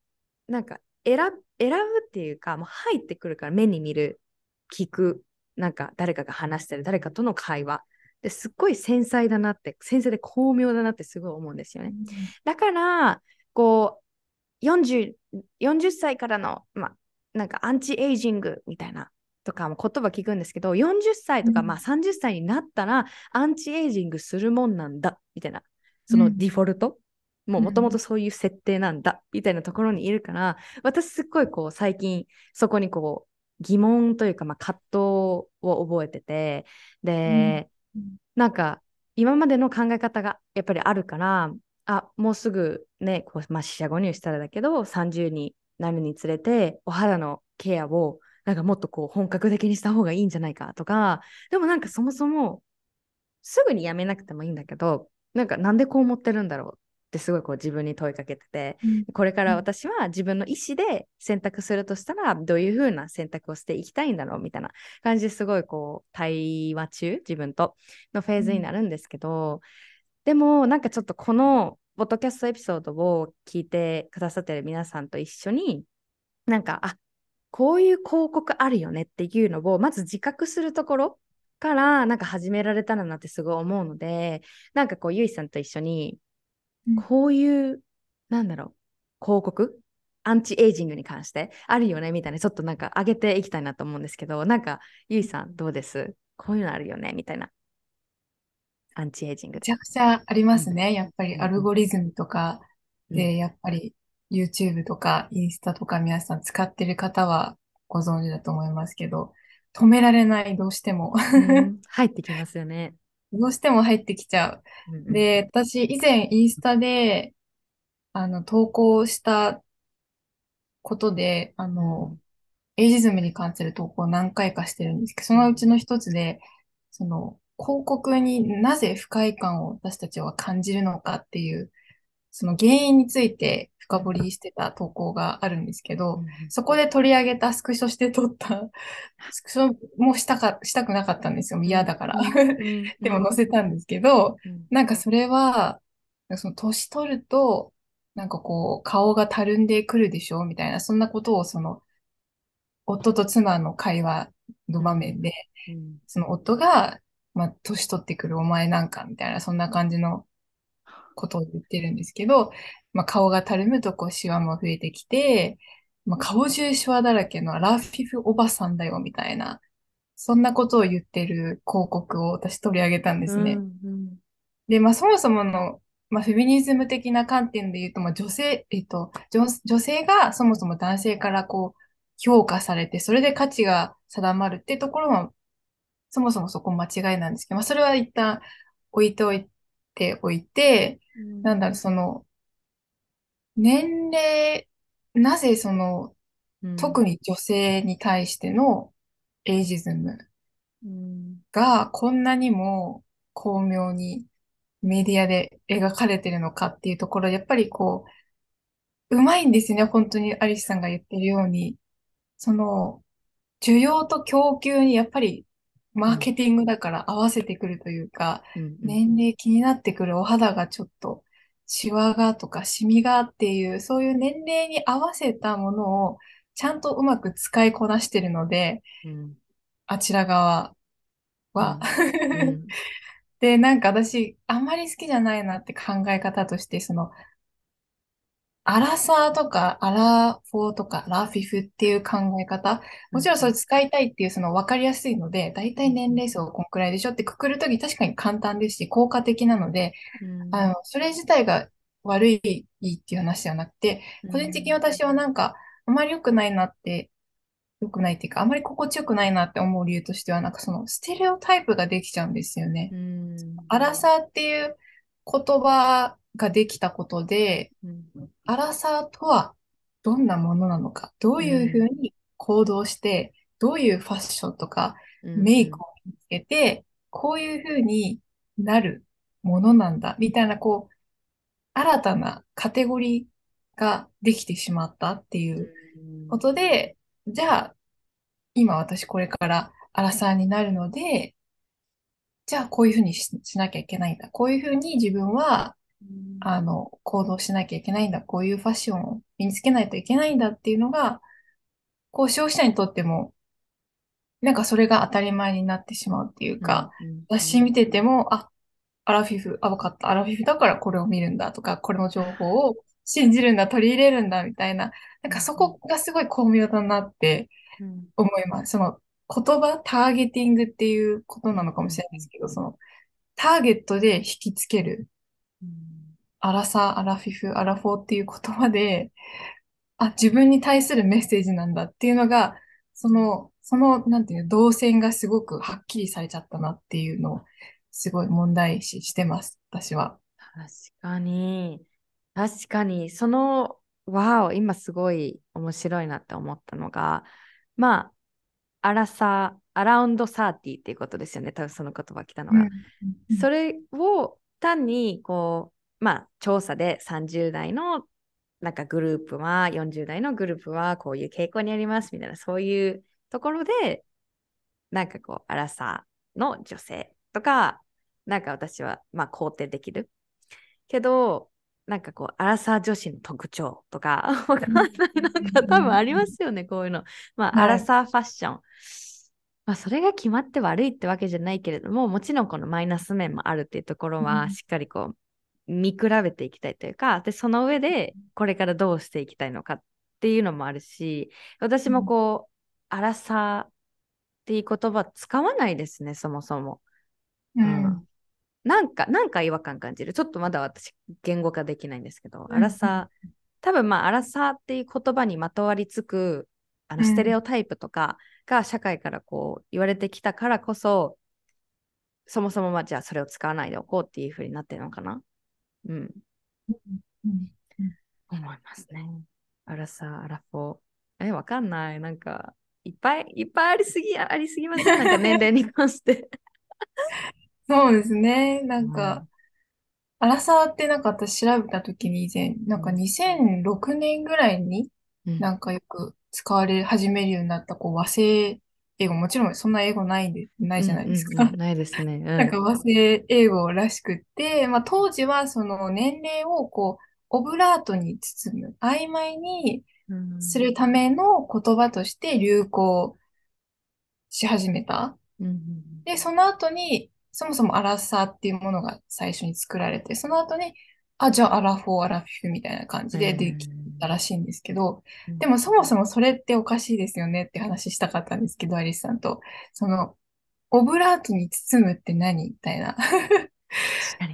なんか選ぶ選ぶっていうか、もう入ってくるから目に見る、聞く、なんか誰かが話してる、誰かとの会話。ですっごい繊細だなって、繊細で巧妙だなってすごい思うんですよね。だから、こう、40、40歳からの、まあ、なんかアンチエイジングみたいなとかも言葉聞くんですけど、40歳とか、うんまあ30歳になったら、アンチエイジングするもんなんだ、みたいな、そのうんディフォルト、もともとそういう設定なんだ、みたいなところにいるから、私すっごいこう、最近、そこにこう、疑問というか、まあ、葛藤を覚えてて、で、うん。なんか今までの考え方がやっぱりあるから、あ、もうすぐね、こうまあ、四捨五入したらだけど、30になるにつれて、お肌のケアをなんかもっとこう本格的にした方がいいんじゃないかとか、でもなんかそもそもすぐにやめなくてもいいんだけど、なんかなんでこう思ってるんだろうってすごいこう自分に問いかけてて、うん。これから私は自分の意思で選択するとしたら、どういうふうな選択をしていきたいんだろうみたいな感じですごいこう対話中、自分とのフェーズになるんですけど、でもなんかちょっとこのポッドキャストエピソードを聞いてくださってる皆さんと一緒に、なんか、あこういう広告あるよねっていうのをまず自覚するところからなんか始められたらなってすごい思うので、なんかこうゆいさんと一緒にうんこういう、なんだろう、広告？アンチエイジングに関して？あるよねみたいな、ちょっとなんか上げていきたいなと思うんですけど、なんか、ゆいさんどうです？こういうのあるよねみたいな。アンチエイジングめちゃくちゃありますね。やっぱりアルゴリズムとか。うん。で、やっぱり YouTube とかインスタとか皆さん使ってる方はご存知だと思いますけど、止められない、どうしても。うん。入ってきますよね。どうしても入ってきちゃうんうんう。で、私以前インスタで、あの、投稿したことで、あの、エイジズムに関する投稿を何回かしてるんですけど、そのうちの一つで、その、広告になぜ不快感を私たちは感じるのかっていう、その原因について深掘りしてた投稿があるんですけど、そこで取り上げたスクショして撮った、スクショもしたか、したくなかったんですよ。嫌だから。うん。でも載せたんですけど、うん。なんかそれは、その年取ると、なんかこう、顔がたるんでくるでしょ？みたいな、そんなことをその、夫と妻の会話の場面で、うん。その夫が、まあ、年取ってくるお前なんか、みたいな、そんな感じのことを言ってるんですけど、まあ、顔がたるむとこう、シワも増えてきて、まあ、顔中シワだらけのラフィフおばさんだよ、みたいな、そんなことを言ってる広告を私取り上げたんですね。うんうん。で、まあ、そもそもの、まあ、フェミニズム的な観点で言うと、まあ、女性、えっと、女、女性がそもそも男性からこう、評価されて、それで価値が定まるってところは、そもそもそこ間違いなんですけど、まあ、それは一旦置いておいておいて、なんだろう、その、年齢、なぜその、うん特に女性に対してのエイジズムうんがこんなにも巧妙にメディアで描かれてるのかっていうところ、やっぱりこう、うまいんですよね。本当にアリスさんが言ってるように。その、需要と供給にやっぱりマーケティングだから合わせてくるというか、うんうん年齢気になってくるお肌がちょっと、シワがとかシミがっていう、そういう年齢に合わせたものをちゃんとうまく使いこなしてるので、うん。あちら側は。うん。で、なんか私、あんまり好きじゃないなって考え方として、その、アラサーとか、アラフォーとか、ラフィフっていう考え方。もちろんそれ使いたいっていうその分かりやすいので、大体年齢層こんくらいでしょってくくるとき確かに簡単ですし、効果的なので、うんあの、それ自体が悪いっていう話ではなくて、個人的に私はなんか、あまり良くないなって、良くないっていうか、あまり心地よくないなって思う理由としては、なんかそのステレオタイプができちゃうんですよね。うんアラサーっていう言葉ができたことで、うん。アラサーとはどんなものなのか、どういうふうに行動して、どういうファッションとかメイクを見つけて、こういうふうになるものなんだ、みたいな、こう、新たなカテゴリーができてしまったっていうことで、じゃあ、今私これからアラサーになるので、じゃあこういうふうにし、しなきゃいけないんだ。こういうふうに自分は、あの、行動しなきゃいけないんだ。こういうファッションを身につけないといけないんだっていうのが、こう消費者にとっても、なんかそれが当たり前になってしまうっていうか、雑誌見てても、あ、アラフィフ、あ、わかった。アラフィフだからこれを見るんだとか、これの情報を信じるんだ、取り入れるんだみたいな、なんかそこがすごい巧妙だなって思います。その言葉、ターゲティングっていうことなのかもしれないですけど、そのターゲットで引きつける。アラサー、アラフィフ、アラフォーっていう言葉で、あ、自分に対するメッセージなんだっていうのが、その、その、なんていうの、動線がすごくはっきりされちゃったなっていうのを、すごい問題視してます、私は。確かに。確かに、その、わお、今すごい面白いなって思ったのが、まあ、アラサー、アラウンドサーティっていうことですよね、多分その言葉来たのが。それを単に、こう、まあ、調査で30代のなんかグループは、40代のグループはこういう傾向にありますみたいな、そういうところで、なんかこう、アラサーの女性とか、なんか私は、まあ、肯定できる。けど、なんかこう、アラサー女子の特徴とか、わかんない。なんか多分ありますよね、こういうの。まあ、はいアラサーファッション。まあ、それが決まって悪いってわけじゃないけれども、もちろんこのマイナス面もあるっていうところは、うんしっかりこう、見比べていきたいというか、で、その上で、これからどうしていきたいのかっていうのもあるし、私もこう、アラサーっていう言葉使わないですね、そもそも。うん。なんか、なんか違和感感じる。ちょっとまだ私、言語化できないんですけど、うんアラサー、多分まあ、アラサーっていう言葉にまとわりつく、あの、うんステレオタイプとかが社会からこう、言われてきたからこそ、そもそもまあ、じゃあそれを使わないでおこうっていうふうになってるのかな。うん、うん。思いますね。アラサー、アラフォー。え、わかん。ない。なん。か、いっぱいいっぱいありすぎ、ありすぎません。なん。か年齢に関して。そうですね。なん。か、アラサーってなん。か私調べたときに以前、なん。か2006年ぐらいにうん。なん。かよく使われ始めるようになったこう和製英語、もちろんそんな英語ないんで、ないじゃないですかうんうんう。んないですね。うんなんか和製英語らしくって、まあ当時はその年齢をこう、オブラートに包む、曖昧にうんするための言葉として流行し始めた。うんうんで、その後に、そもそもアラサーっていうものが最初に作られて、その後に、あ、じゃあアラフォー、アラフィフみたいな感じでできたらしいんですけど、うんでもそもそもそれっておかしいですよねって話したかったんですけど、アリスさんと。その、オブラートに包むって何？みたいな。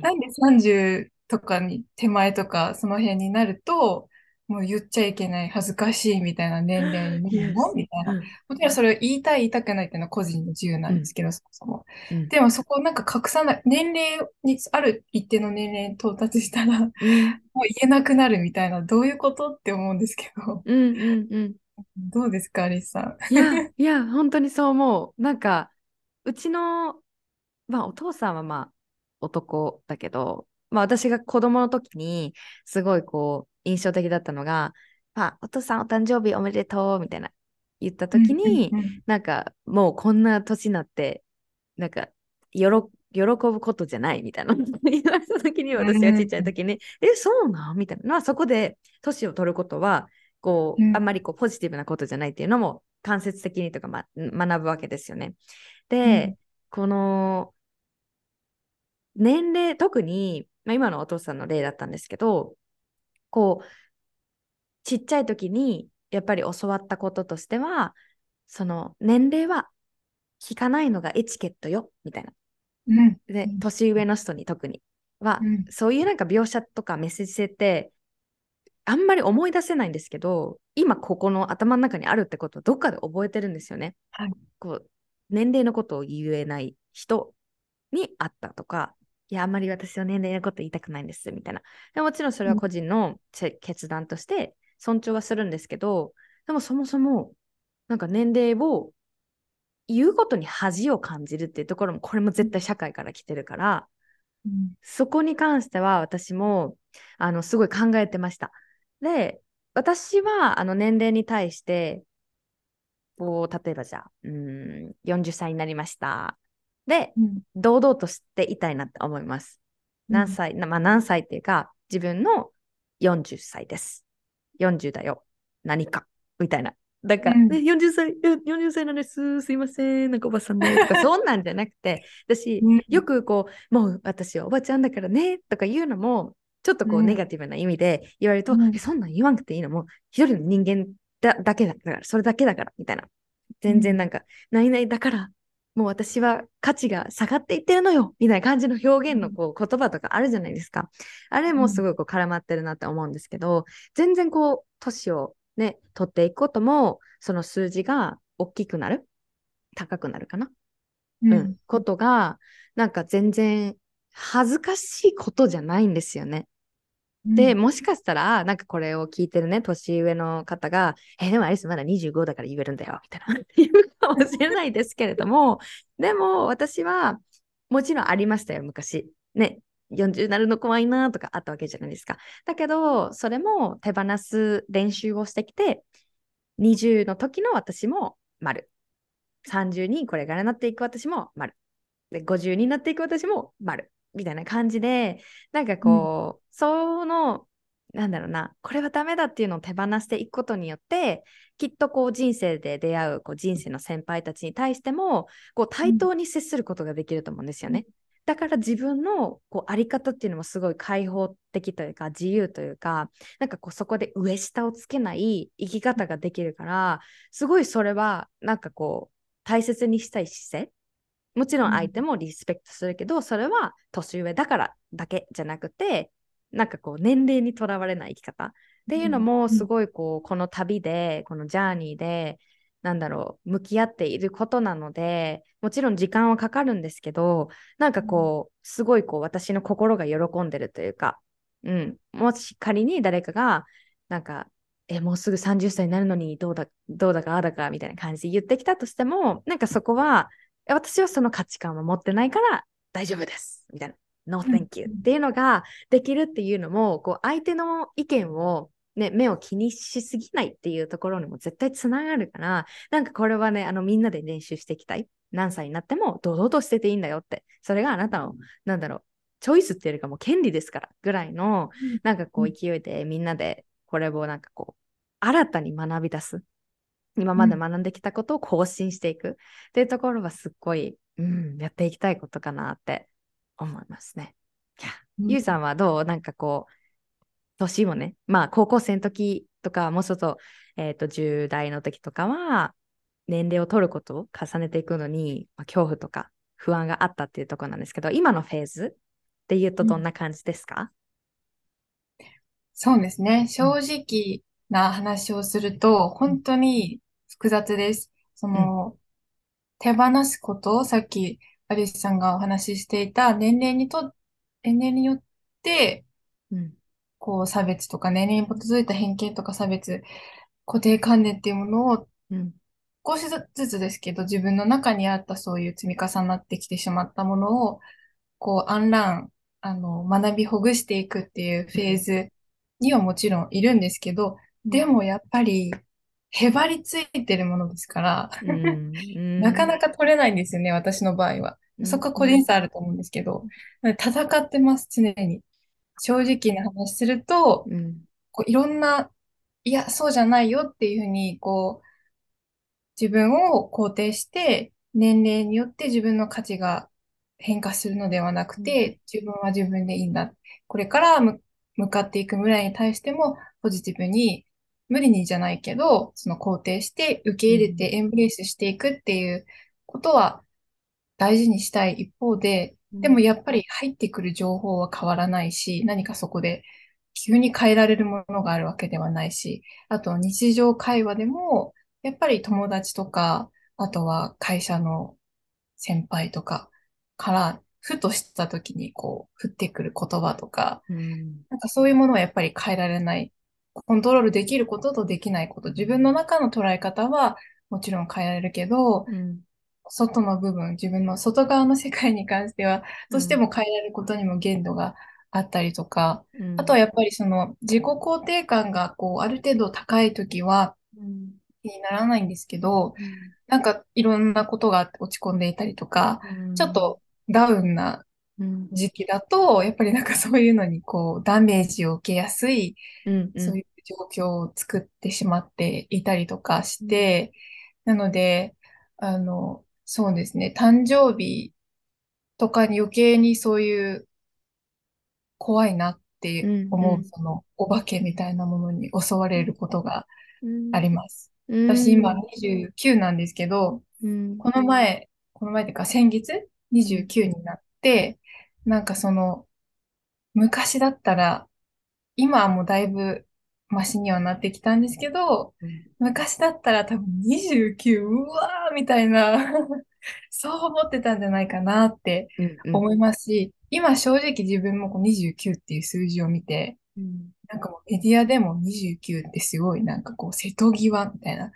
なんで30とかに手前とかその辺になると、もう言っちゃいけない、恥ずかしいみたいな年齢になるの？みたいな。うん。もちろんそれを言いたい、言いたくないっていうのは個人の自由なんですけど、そもそも。うん。でもそこをなんか隠さない、年齢に、ある一定の年齢に到達したら、もううん言えなくなるみたいな、どういうこと？って思うんですけど、うんうんうん。どうですか、アリスさん？いや、いや、本当にそう思う。なんか、うちの、まあ、お父さんはまあ、男だけど、まあ、私が子供の時に、すごいこう、印象的だったのが、まあ、お父さんお誕生日おめでとう、みたいな、言った時に、うんうん。なんか、もうこんな年になって、なんか、よろ、喜ぶことじゃないみたいな。言われた時に私がちっちゃい時に、え、そうなん？みたいな。まあそこで年を取ることは、こう、うん。あんまりこうポジティブなことじゃないっていうのも間接的にとか、ま、学ぶわけですよね。で、うん。この年齢、特に、まあ、今のお父さんの例だったんですけど、こう、ちっちゃい時にやっぱり教わったこととしては、その年齢は聞かないのがエチケットよ、みたいな。うん。でう、ん年上の人に特には、うんそういうなんか描写とかメッセージ性って、あんまり思い出せないんですけど、今ここの頭の中にあるってことをどっかで覚えてるんですよね。はいこう年齢のことを言えない人に会ったとか、いや、あんまり私は年齢のこと言いたくないんです、みたいな。でもちろんそれは個人のせ決断として尊重はするんですけど、でもそもそも、なんか年齢を言うことに恥を感じるっていうところも、これも絶対社会から来てるから、うんそこに関しては私もあのすごい考えてました。で、私はあの年齢に対して、こう例えばじゃあ、うーん、40歳になりました。で、うん堂々としていたいなって思います。何歳、なまあ何歳っていうか、自分の40歳です。40だよ。何か。みたいな。だから、うんね40歳、よ40歳なんです。すいません。なんかおばさんね。とか、そんなんじゃなくて、私、うんよくこう、もう私はおばちゃんだからね。とか言うのも、ちょっとこう、うんネガティブな意味で言われると、うんえそんなん言わなくていいの？もう、一人の人間だだけだから、それだけだから、みたいな。全然なんか、何々だから、もう私は価値が下がっていってるのよみたいな感じの表現のこう言葉とかあるじゃないですか。あれもすごいこう絡まってるなって思うんですけど、全然こう、年をね、取っていくことも、その数字が大きくなる高くなるかな、うん。うん、ことが、なんか全然恥ずかしいことじゃないんですよね。で、もしかしたら、なんかこれを聞いてるね、年上の方が、え、でもアリスまだ25だから言えるんだよ、みたいな、言うかもしれないですけれども、でも私は、もちろんありましたよ、昔。ね、40なるの怖いなとかあったわけじゃないですか。だけど、それも手放す練習をしてきて、20の時の私も丸。30にこれからなっていく私も丸。で、50になっていく私も丸。みたいな感じで、なんかこう、その、なんだろうな、これはダメだっていうのを手放していくことによって、きっとこう人生で出会うこう人生の先輩たちに対しても、こう対等に接することができると思うんですよね。だから自分のこうあり方っていうのもすごい開放的というか自由というか、なんかこうそこで上下をつけない生き方ができるから、すごいそれはなんかこう大切にしたい姿勢もちろん相手もリスペクトするけど、それは年上だからだけじゃなくて、なんかこう年齢にとらわれない生き方っていうのもすごいこうこの旅でこのジャーニーでなんだろう向き合っていることなのでもちろん時間はかかるんですけどなんかこうすごいこう私の心が喜んでるというか、うん、もし仮に誰かがなんかえもうすぐ30歳になるのにどうだどうだかああだかみたいな感じで言ってきたとしてもなんかそこはえ私はその価値観を持ってないから大丈夫です。みたいな。No うん thank you っていうのができるっていうのもこう相手の意見をね、目を気にしすぎないっていうところにも絶対つながるから、なんかこれはね、あのみんなで練習していきたい。何歳になっても堂々としてていいんだよって。それがあなたの、なんだろう、チョイスっていうよりかもう権利ですからぐらいの、なんかこう勢いでみんなでこれをなんかこう、新たに学び出す。今まで学んできたことを更新していく。っていうところはすっごい、うん、やっていきたいことかなって思いますね。いやうん。ゆうさんはどう？なんかこう、年もね、まあ高校生の時とか、もうちょっと、えっ、と、10代の時とかは、年齢を取ることを重ねていくのに、まあ、恐怖とか不安があったっていうところなんですけど、今のフェーズっていうとどんな感じですか、そうですね。正直な話をすると、本当に複雑です。その、手放すこと、さっきアリスさんがお話ししていた年齢にと、年齢によって、うん。こう差別とか年齢に基づいた偏見とか差別、固定観念っていうものをうん。少しずつですけど、自分の中にあったそういう積み重なってきてしまったものを、こう、アンラン、あの、学びほぐしていくっていうフェーズにはもちろんいるんですけど、でもやっぱり、へばりついてるものですから、うんなかなか取れないんですよね、私の場合は。そこは個人差あると思うんですけど、戦ってます、常に。正直な話すると、うんこういろんな、いや、そうじゃないよっていうふうに、こう、自分を肯定して、年齢によって自分の価値が変化するのではなくて、自分は自分でいいんだ。これからむ向かっていく未来に対しても、ポジティブに無理にじゃないけど、その肯定して受け入れてエンブレイスしていくっていうことは大事にしたい一方で、でもやっぱり入ってくる情報は変わらないし、何かそこで急に変えられるものがあるわけではないし、あと日常会話でも、やっぱり友達とか、あとは会社の先輩とかから、ふとした時にこう、降ってくる言葉とか、うんなんかそういうものはやっぱり変えられない。コントロールできることとできないこと。自分の中の捉え方はもちろん変えられるけど、うん。外の部分、自分の外側の世界に関しては、どうしても変えられることにも限度があったりとか、うん。あとはやっぱりその自己肯定感がこうある程度高いときはうん。気にならないんですけど、うん。なんかいろんなことが落ち込んでいたりとか、うん。ちょっとダウンなうん時期だと、やっぱりなんかそういうのにこうダメージを受けやすい、うんそういう状況を作ってしまっていたりとかして、なので、あの、そうですね、誕生日とかに余計にそういう怖いなって思う、うんうん。そのお化けみたいなものに襲われることがあります。うん。私今29なんですけど、うん。この前、この前っていうか先月29になって、なんかその、昔だったら、今はもうだいぶマシにはなってきたんですけど、昔だったら多分29、うわーみたいな、そう思ってたんじゃないかなってうんうん。思いますし、今正直自分もこう29っていう数字を見て、うん。なんかもうメディアでも29ってすごいなんかこう瀬戸際みたいな、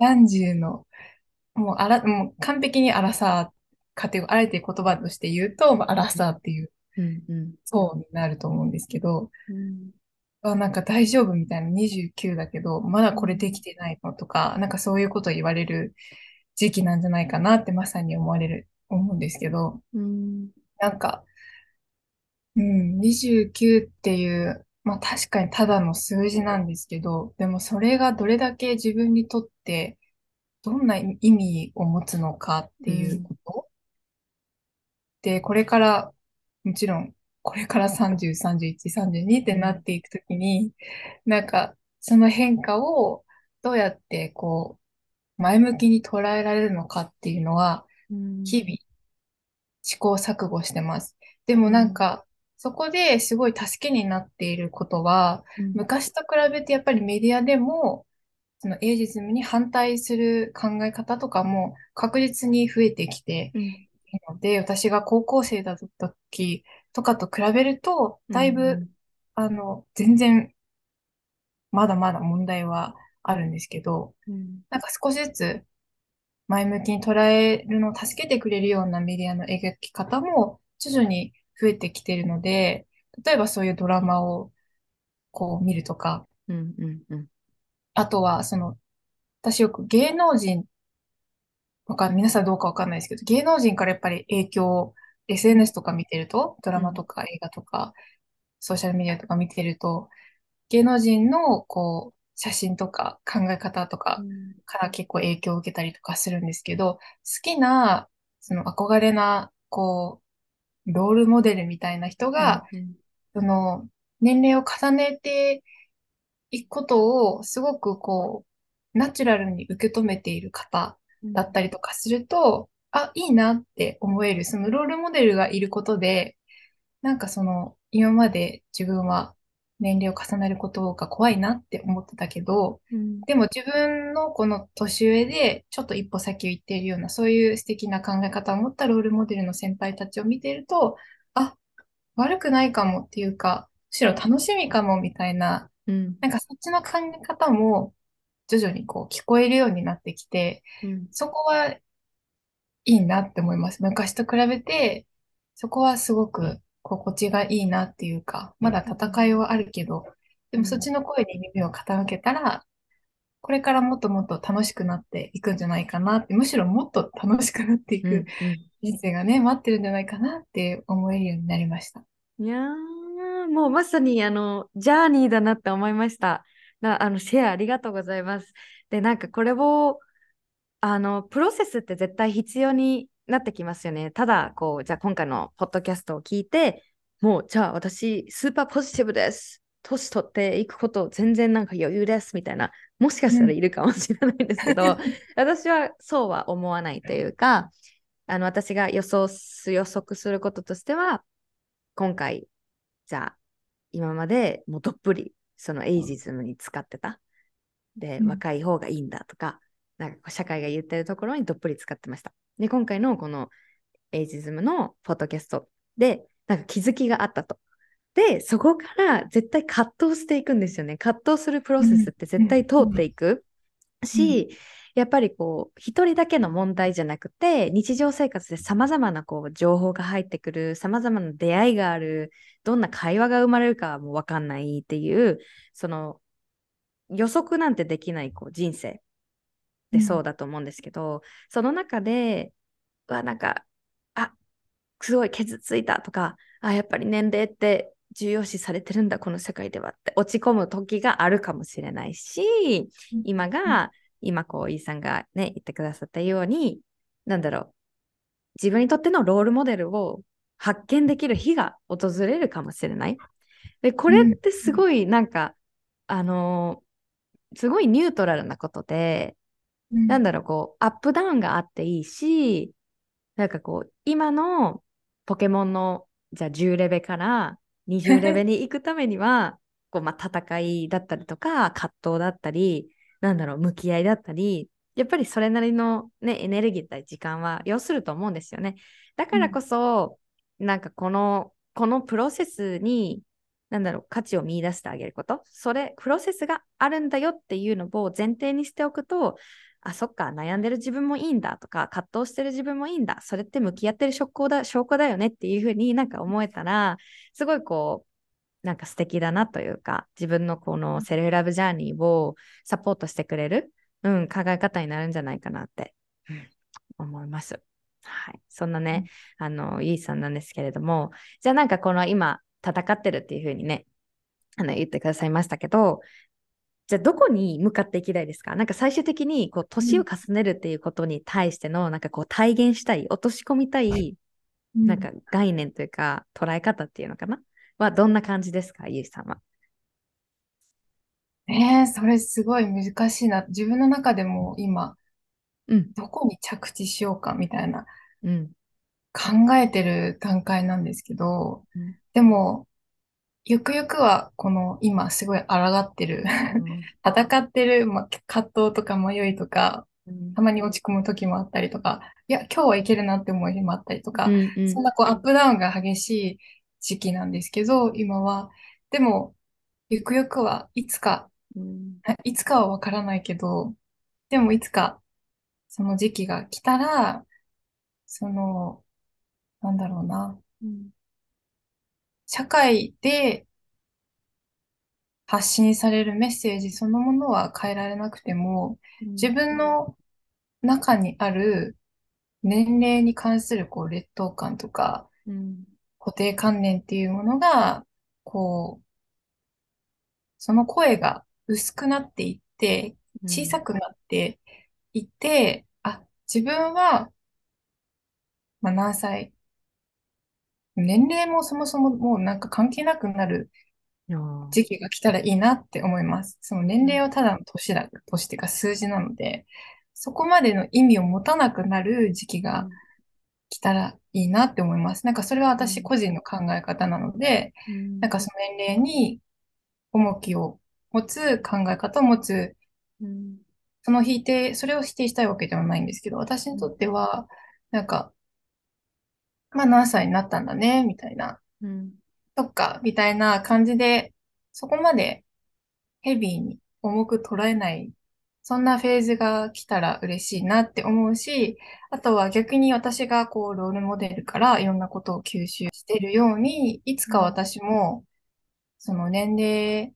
30の、もうあら、もう完璧にアラサー、カテゴあえて言葉として言うと、まあアラサーっていう。うんうん。層になると思うんですけど、うん。あ、なんか大丈夫みたいな29だけど、まだこれできてないのとか、なんかそういうこと言われる時期なんじゃないかなってまさに思われる、思うんですけど、うん。なんか、うん、29っていう、まあ確かにただの数字なんですけど、でもそれがどれだけ自分にとってどんな意味を持つのかっていうこと、で、これから、もちろん、これから30、31、32ってなっていくときに、なんか、その変化をどうやってこう、前向きに捉えられるのかっていうのは、うん。日々試行錯誤してます。でもなんか、そこですごい助けになっていることは、うん。昔と比べてやっぱりメディアでも、そのエイジズムに反対する考え方とかも確実に増えてきてので、私が高校生だった時とかと比べると、だいぶ、あの、全然、まだまだ問題はあるんですけど、うん。なんか少しずつ前向きに捉えるのを助けてくれるようなメディアの描き方も徐々に増えてきているので、例えばそういうドラマをこう見るとか、うんうんうん。あとはその、私よく芸能人、わかん皆さんどうかわかんないですけど、芸能人からやっぱり影響、SNS とか見てると、ドラマとか映画とか、ソーシャルメディアとか見てると、芸能人のこう、写真とか考え方とかから結構影響を受けたりとかするんですけど、好きな、その憧れな、こう、ロールモデルみたいな人が、うんその、年齢を重ねていくことを、すごくこう、ナチュラルに受け止めている方うんだったりとかすると、あ、いいなって思える、そのロールモデルがいることで、なんかその、今まで自分は年齢を重ねることが怖いなって思ってたけど、うん。でも自分のこの年上でちょっと一歩先を行っているような、そういう素敵な考え方を持ったロールモデルの先輩たちを見ていると、あ、悪くないかもっていうか、むしろ楽しみかもみたいな、うん。なんかそっちの考え方も徐々にこう聞こえるようになってきて、うんそこはいいなって思います。昔と比べて、そこはすごく心地がいいなっていうか、まだ戦いはあるけど、でもそっちの声に耳を傾けたら、これからもっともっと楽しくなっていくんじゃないかなって、むしろもっと楽しくなっていうんく人生がね、待ってるんじゃないかなって思えるようになりました。いやーもうまさにあのジャーニーだなって思いました。なあのシェアありがとうございます。で、なんかこれをあのプロセスって絶対必要になってきますよね。ただこうじゃあ今回のポッドキャストを聞いてもうじゃあ私スーパーポジティブです。年取っていくこと全然なんか余裕ですみたいな、もしかしたらいるかもしれないんですけど、私はそうは思わないというか、あの私が予想す予測することとしては、今回、じゃあ、今までもうどっぷりそのエイジズムに使ってた。で、うん若い方がいいんだとか、なんかこう社会が言ってるところにどっぷり使ってました。で、今回のこのエイジズムのポッドキャストで、なんか気づきがあったと。で、そこから絶対葛藤していくんですよね。葛藤するプロセスって絶対通っていくし、やっぱりこう、一人だけの問題じゃなくて、日常生活で様々なこう情報が入ってくる、様々な出会いがある、どんな会話が生まれるかもわかんないっていう、その予測なんてできないこう人生ってそうだと思うんですけど、その中で、はなんか、あすごい傷ついたとか、あやっぱり年齢って重要視されてるんだ、この世界ではって落ち込む時があるかもしれないし、今が、今こう、イーさんがね、言ってくださったように、なんだろう、自分にとってのロールモデルを発見できる日が訪れるかもしれない。で、これってすごいなんか、あのーすごいニュートラルなことで、うん。なんだろう、こう、アップダウンがあっていいし、なんかこう、今のポケモンの、じゃあ10レベから20レベに行くためには、こう、まあ、戦いだったりとか、葛藤だったり、なんだろう、向き合いだったり、やっぱりそれなりのね、エネルギーだったり時間は要すると思うんですよね。だからこそ、なんかこの、このプロセスに、なんだろう、価値を見出してあげること、それ、プロセスがあるんだよっていうのを前提にしておくと、あ、そっか、悩んでる自分もいいんだとか、葛藤してる自分もいいんだ、それって向き合ってる証拠だ証拠だよねっていうふうになんか思えたら、すごいこう、なんか素敵だなというか、自分のこのセルフラブジャーニーをサポートしてくれる、うん、考え方になるんじゃないかなって、うん。思います。はい。そんなね、あの、イーさんなんですけれども、じゃあなんかこの今、戦ってるっていうふうにね、あの、言ってくださいましたけど、じゃあどこに向かっていきたいですか？なんか最終的にこう年を重ねるっていうことに対してのなんかこう体現したい、落とし込みたいなんか概念というか捉え方っていうのかな？はどんな感じですかゆうさんは？えー、それすごい難しいな。自分の中でも今、うん、どこに着地しようかみたいなうん、考えてる段階なんですけど、うん。でも、ゆくゆくはこの今すごい抗ってる、戦ってる、まあ、葛藤とか迷いとか、うん。たまに落ち込む時もあったりとか、いや、今日はいけるなって思う日もあったりとか、うんうん。そんなこうアップダウンが激しい時期なんですけど、今は。でも、ゆくゆくはいつか、うん。いつかはわからないけど、でもいつかその時期が来たら、その、なんだろうな、うん。社会で発信されるメッセージそのものは変えられなくても、自分の中にある年齢に関するこう劣等感とかうん固定観念っていうものが、こう、その声が薄くなっていって、小さくなっていって、あ、自分は、まあ、何歳、年齢もそもそももうなんか関係なくなるうん時期が来たらいいなって思います。その年齢はただの年だ、年っていうか数字なので、そこまでの意味を持たなくなる時期が来たらいいなって思います。なんかそれは私個人の考え方なので、うん。なんかその年齢に重きを持つ考え方を持つ、うん。その否定、それを否定したいわけではないんですけど、私にとっては、なんか、まあ何歳になったんだね、みたいな、うん。そっか、みたいな感じで、そこまでヘビーに重く捉えない、そんなフェーズが来たら嬉しいなって思うし、あとは逆に私がこう、ロールモデルからいろんなことを吸収してるように、いつか私も、その年齢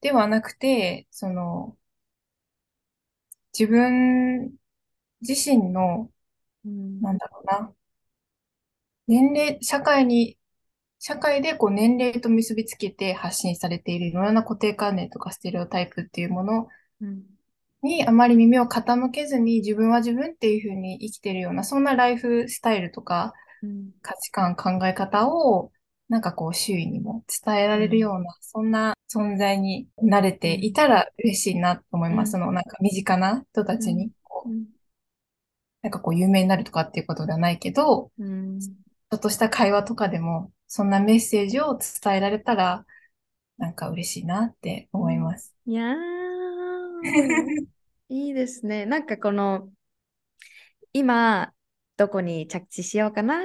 ではなくて、その、自分自身の、うん。なんだろうな、年齢、社会に、社会でこう年齢と結びつけて発信されているいろんな固定観念とかステレオタイプっていうものうんにあまり耳を傾けずに自分は自分っていうふうに生きてるような、そんなライフスタイルとかうん。価値観、考え方をなんかこう周囲にも伝えられるような、そんな存在になれていたら嬉しいなと思います。そのなんか身近な人たちにこう、なんかこう有名になるとかっていうことではないけど、ちょっとした会話とかでも、そんなメッセージを伝えられたら、なんか嬉しいなって思います。いやー、いいですね。なんかこの、今、どこに着地しようかなっ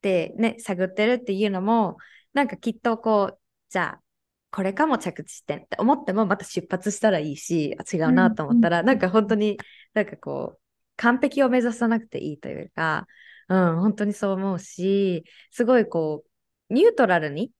てね、探ってるっていうのも、なんかきっとこう、じゃあ、これかも着地してって思ってもまた出発したらいいし、違うなと思ったら、うん、なんか本当になんかこう、完璧を目指さなくていいというか、うん、本当にそう思うし、すごいこう、ニュートラルに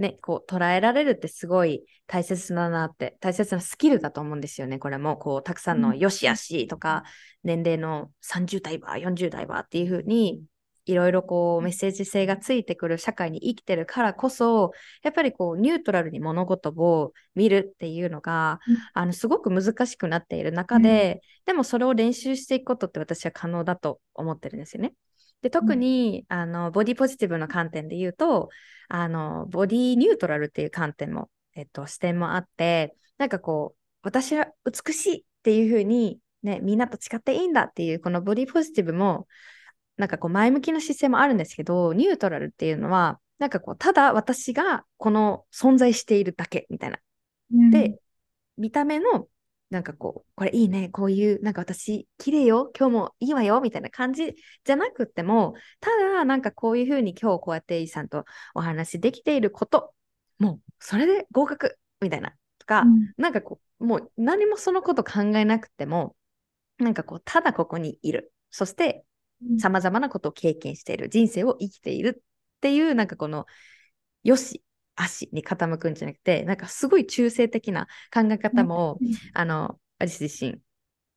ね、こう捉えられるってすごい大切だなって、大切なスキルだと思うんですよね、これも。こう、たくさんのよしあしとか、年齢の30代は、40代はっていう風に、いろいろこうメッセージ性がついてくる社会に生きてるからこそ、やっぱりこうニュートラルに物事を見るっていうのが、うん、あのすごく難しくなっている中で、うん、でもそれを練習していくことって私は可能だと思ってるんですよね。で特に、うん、あのボディポジティブの観点で言うとあのボディニュートラルっていう観点も、えっと、視点もあってなんかこう私は美しいっていうふうに、ね、みんなと誓っていいんだっていうこのボディポジティブもなんかこう前向きな姿勢もあるんですけどニュートラルっていうのはなんかこうただ私がこの存在しているだけみたいな。うん、で見た目のなんかこう、これいいね、こういう、なんか私、綺麗よ、今日もいいわよ、みたいな感じじゃなくても、ただ、なんかこういうふうに今日こうやってイさんとお話できていること、もう、それで合格、みたいな、とか、うん、なんかこう、もう何もそのこと考えなくても、なんかこう、ただここにいる。そして、さまざまなことを経験している。人生を生きているっていう、なんかこの、よし、足に傾くんじゃなくて、なんかすごい中性的な考え方も、うん、あの、私自身、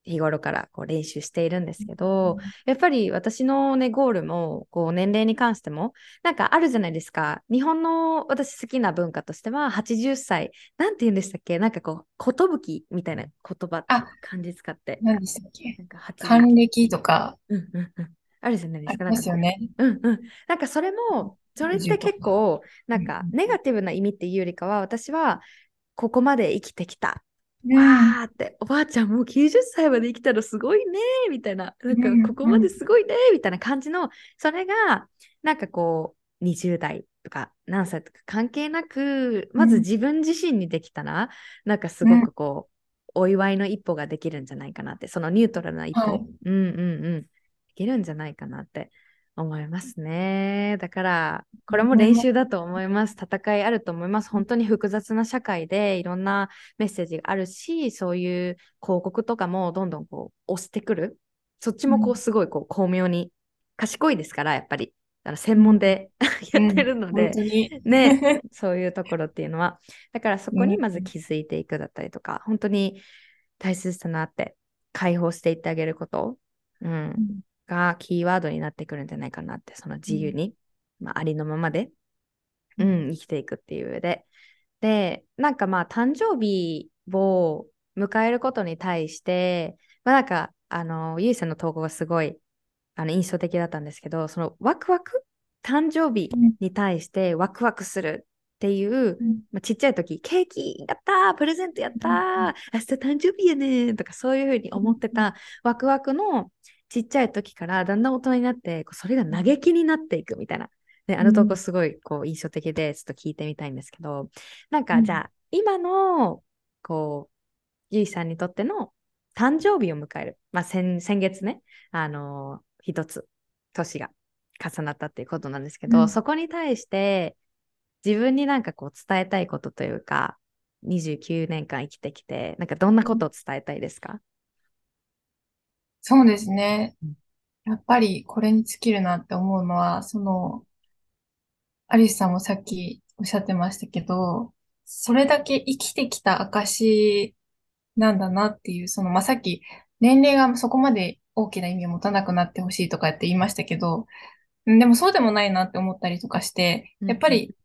日頃からこう練習しているんですけど、やっぱり私のね、ゴールも、こう年齢に関しても、なんかあるじゃないですか。日本の私好きな文化としては、80歳、なんて言うんでしたっけ？なんかこう、ことぶきみたいな言葉、漢字使って。何でしたっけ？なんか還暦とか。うんうんうん。あるじゃないですか。ですよね。うんうん。なんかそれも、それって結構、なんか、ネガティブな意味っていうよりかは、私は、ここまで生きてきた。わーって、おばあちゃんもう90歳まで生きたらすごいねみたいな、なんか、ここまですごいねみたいな感じの、それが、なんかこう、20代とか何歳とか関係なく、まず自分自身にできたら、なんかすごくこう、お祝いの一歩ができるんじゃないかなって、そのニュートラルな一歩、はい、うんうんうん、できるんじゃないかなって思いますね。だから、これも練習だと思います。戦いあると思います。本当に複雑な社会でいろんなメッセージがあるし、そういう広告とかもどんどんこう押してくる。そっちもこうすごいこう巧妙に賢いですから、やっぱり。あの専門で やってるので、うん、ね、そういうところっていうのは。だからそこにまず気づいていくだったりとか、本当に大切だなって解放していってあげること。うん、がキーワードになってくるんじゃないかなって、その自由に、うん、まあ、ありのままで、うん、生きていくっていう上で。で、なんかまあ、誕生日を迎えることに対して、まあなんか、あの、ゆいさんの投稿がすごい、あの、印象的だったんですけど、そのワクワク？誕生日に対してワクワクするっていう、うん、まあ、ちっちゃい時、ケーキやったプレゼントやったー、明日誕生日やねとかそういうふうに思ってたワクワクのちっちゃい時からだんだん大人になって、それが嘆きになっていくみたいな。で、あの投稿すごいこう印象的で、ちょっと聞いてみたいんですけど、なんかじゃあ、今の、こう、ゆいさんにとっての誕生日を迎える。まあ、先先月ね、あのー、一つ、年が重なったっていうことなんですけど、うん、そこに対して、自分になんかこう伝えたいことというか、29年間生きてきて、なんかどんなことを伝えたいですか、そうですね。やっぱりこれに尽きるなって思うのは、その、アリスさんもさっきおっしゃってましたけど、それだけ生きてきた証なんだなっていう、その、まあ、さっき年齢がそこまで大きな意味を持たなくなってほしいとかって言いましたけど、でもそうでもないなって思ったりとかして、やっぱり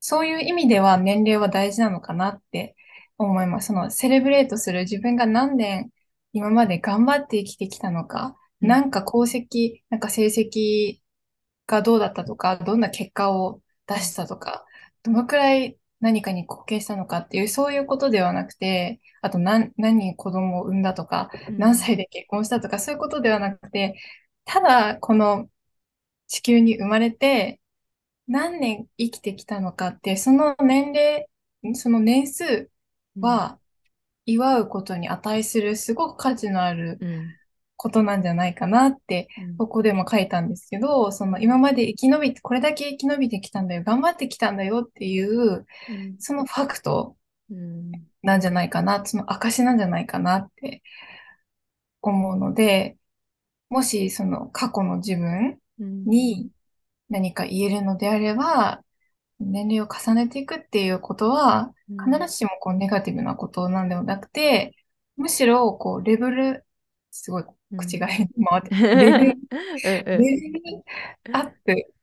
そういう意味では年齢は大事なのかなって思います。そのセレブレートする自分が何年今まで頑張って生きてきたのか、なんか功績、なんか成績がどうだったとか、どんな結果を出したとか、どのくらい何かに貢献したのかっていう、そういうことではなくて、あと何、何人子供を産んだとか、何歳で結婚したとか、そういうことではなくて、ただこの地球に生まれて何年生きてきたのかって、その年齢、その年数は祝うことに値するすごく価値のあるうん。ことなんじゃないかなって、うん。ここでも書いたんですけど、その今まで生き延びて、これだけ生き延びてきたんだよ、頑張ってきたんだよっていう、うん。そのファクトうん。なんじゃないかな、その証なんじゃないかなって思うので、もしその過去の自分うん。に何か言えるのであれば、年齢を重ねていくっていうことは、必ずしもこうネガティブなことなんではなくて、むしろこうレベル、すごい口が変に回って、レベル、レベル アップ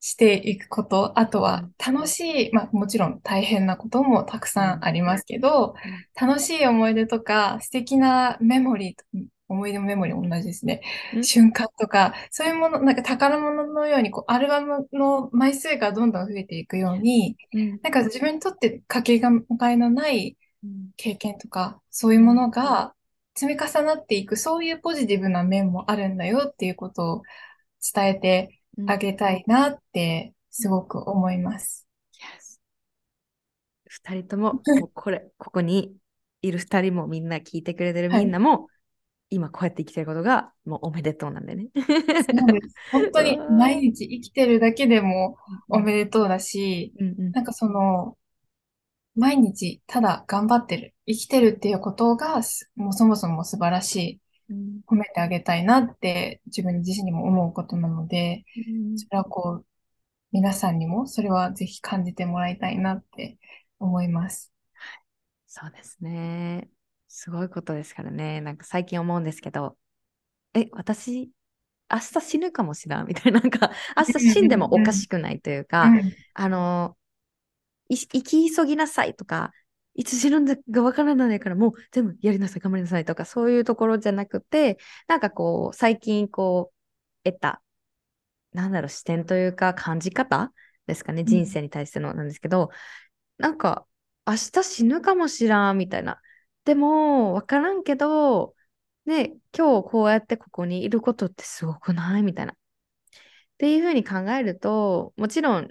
していくこと、あとは楽しい、まあもちろん大変なこともたくさんありますけど、楽しい思い出とか素敵なメモリーと、思い出もメモリーも同じですね。うん。瞬間とか、そういうもの、なんか宝物のように、こう、アルバムの枚数がどんどん増えていくように、うん。なんか自分にとってかけがえのないうん。経験とか、そういうものが積み重なっていく、そういうポジティブな面もあるんだよっていうことを伝えてあげたいなって、すごく思います。二人とも、もうこれ、ここにいる二人もみんな聞いてくれてるはい。みんなも、今こうやって生きてることがもうおめでとうなんでね。本当に毎日生きてるだけでもおめででとうだし、うんうん。なんかその、毎日ただ頑張ってる、生きてるっていうことがす、もうそもそも素晴らしい、うん。褒めてあげたいなって自分自身にも思うことなので、うん。それはこう、皆さんにもそれはぜひ感じてもらいたいなって思います。そうですね。すごいことですからね。なんか最近思うんですけど、え、私、明日死ぬかもしれん？みたいな、なんか、明日死んでもおかしくないというか、うん。あの、い生き急ぎなさいとか、いつ死ぬんだかわからないから、もう全部やりなさい、頑張りなさいとか、そういうところじゃなくて、なんかこう、最近こう、得た、なんだろう、視点というか、感じ方ですかね、ん。人生に対してのなんですけど、なんか、明日死ぬかもしらん、みたいな。でも、わからんけど、ね、今日こうやってここにいることってすごくない？みたいな。っていうふうに考えると、もちろん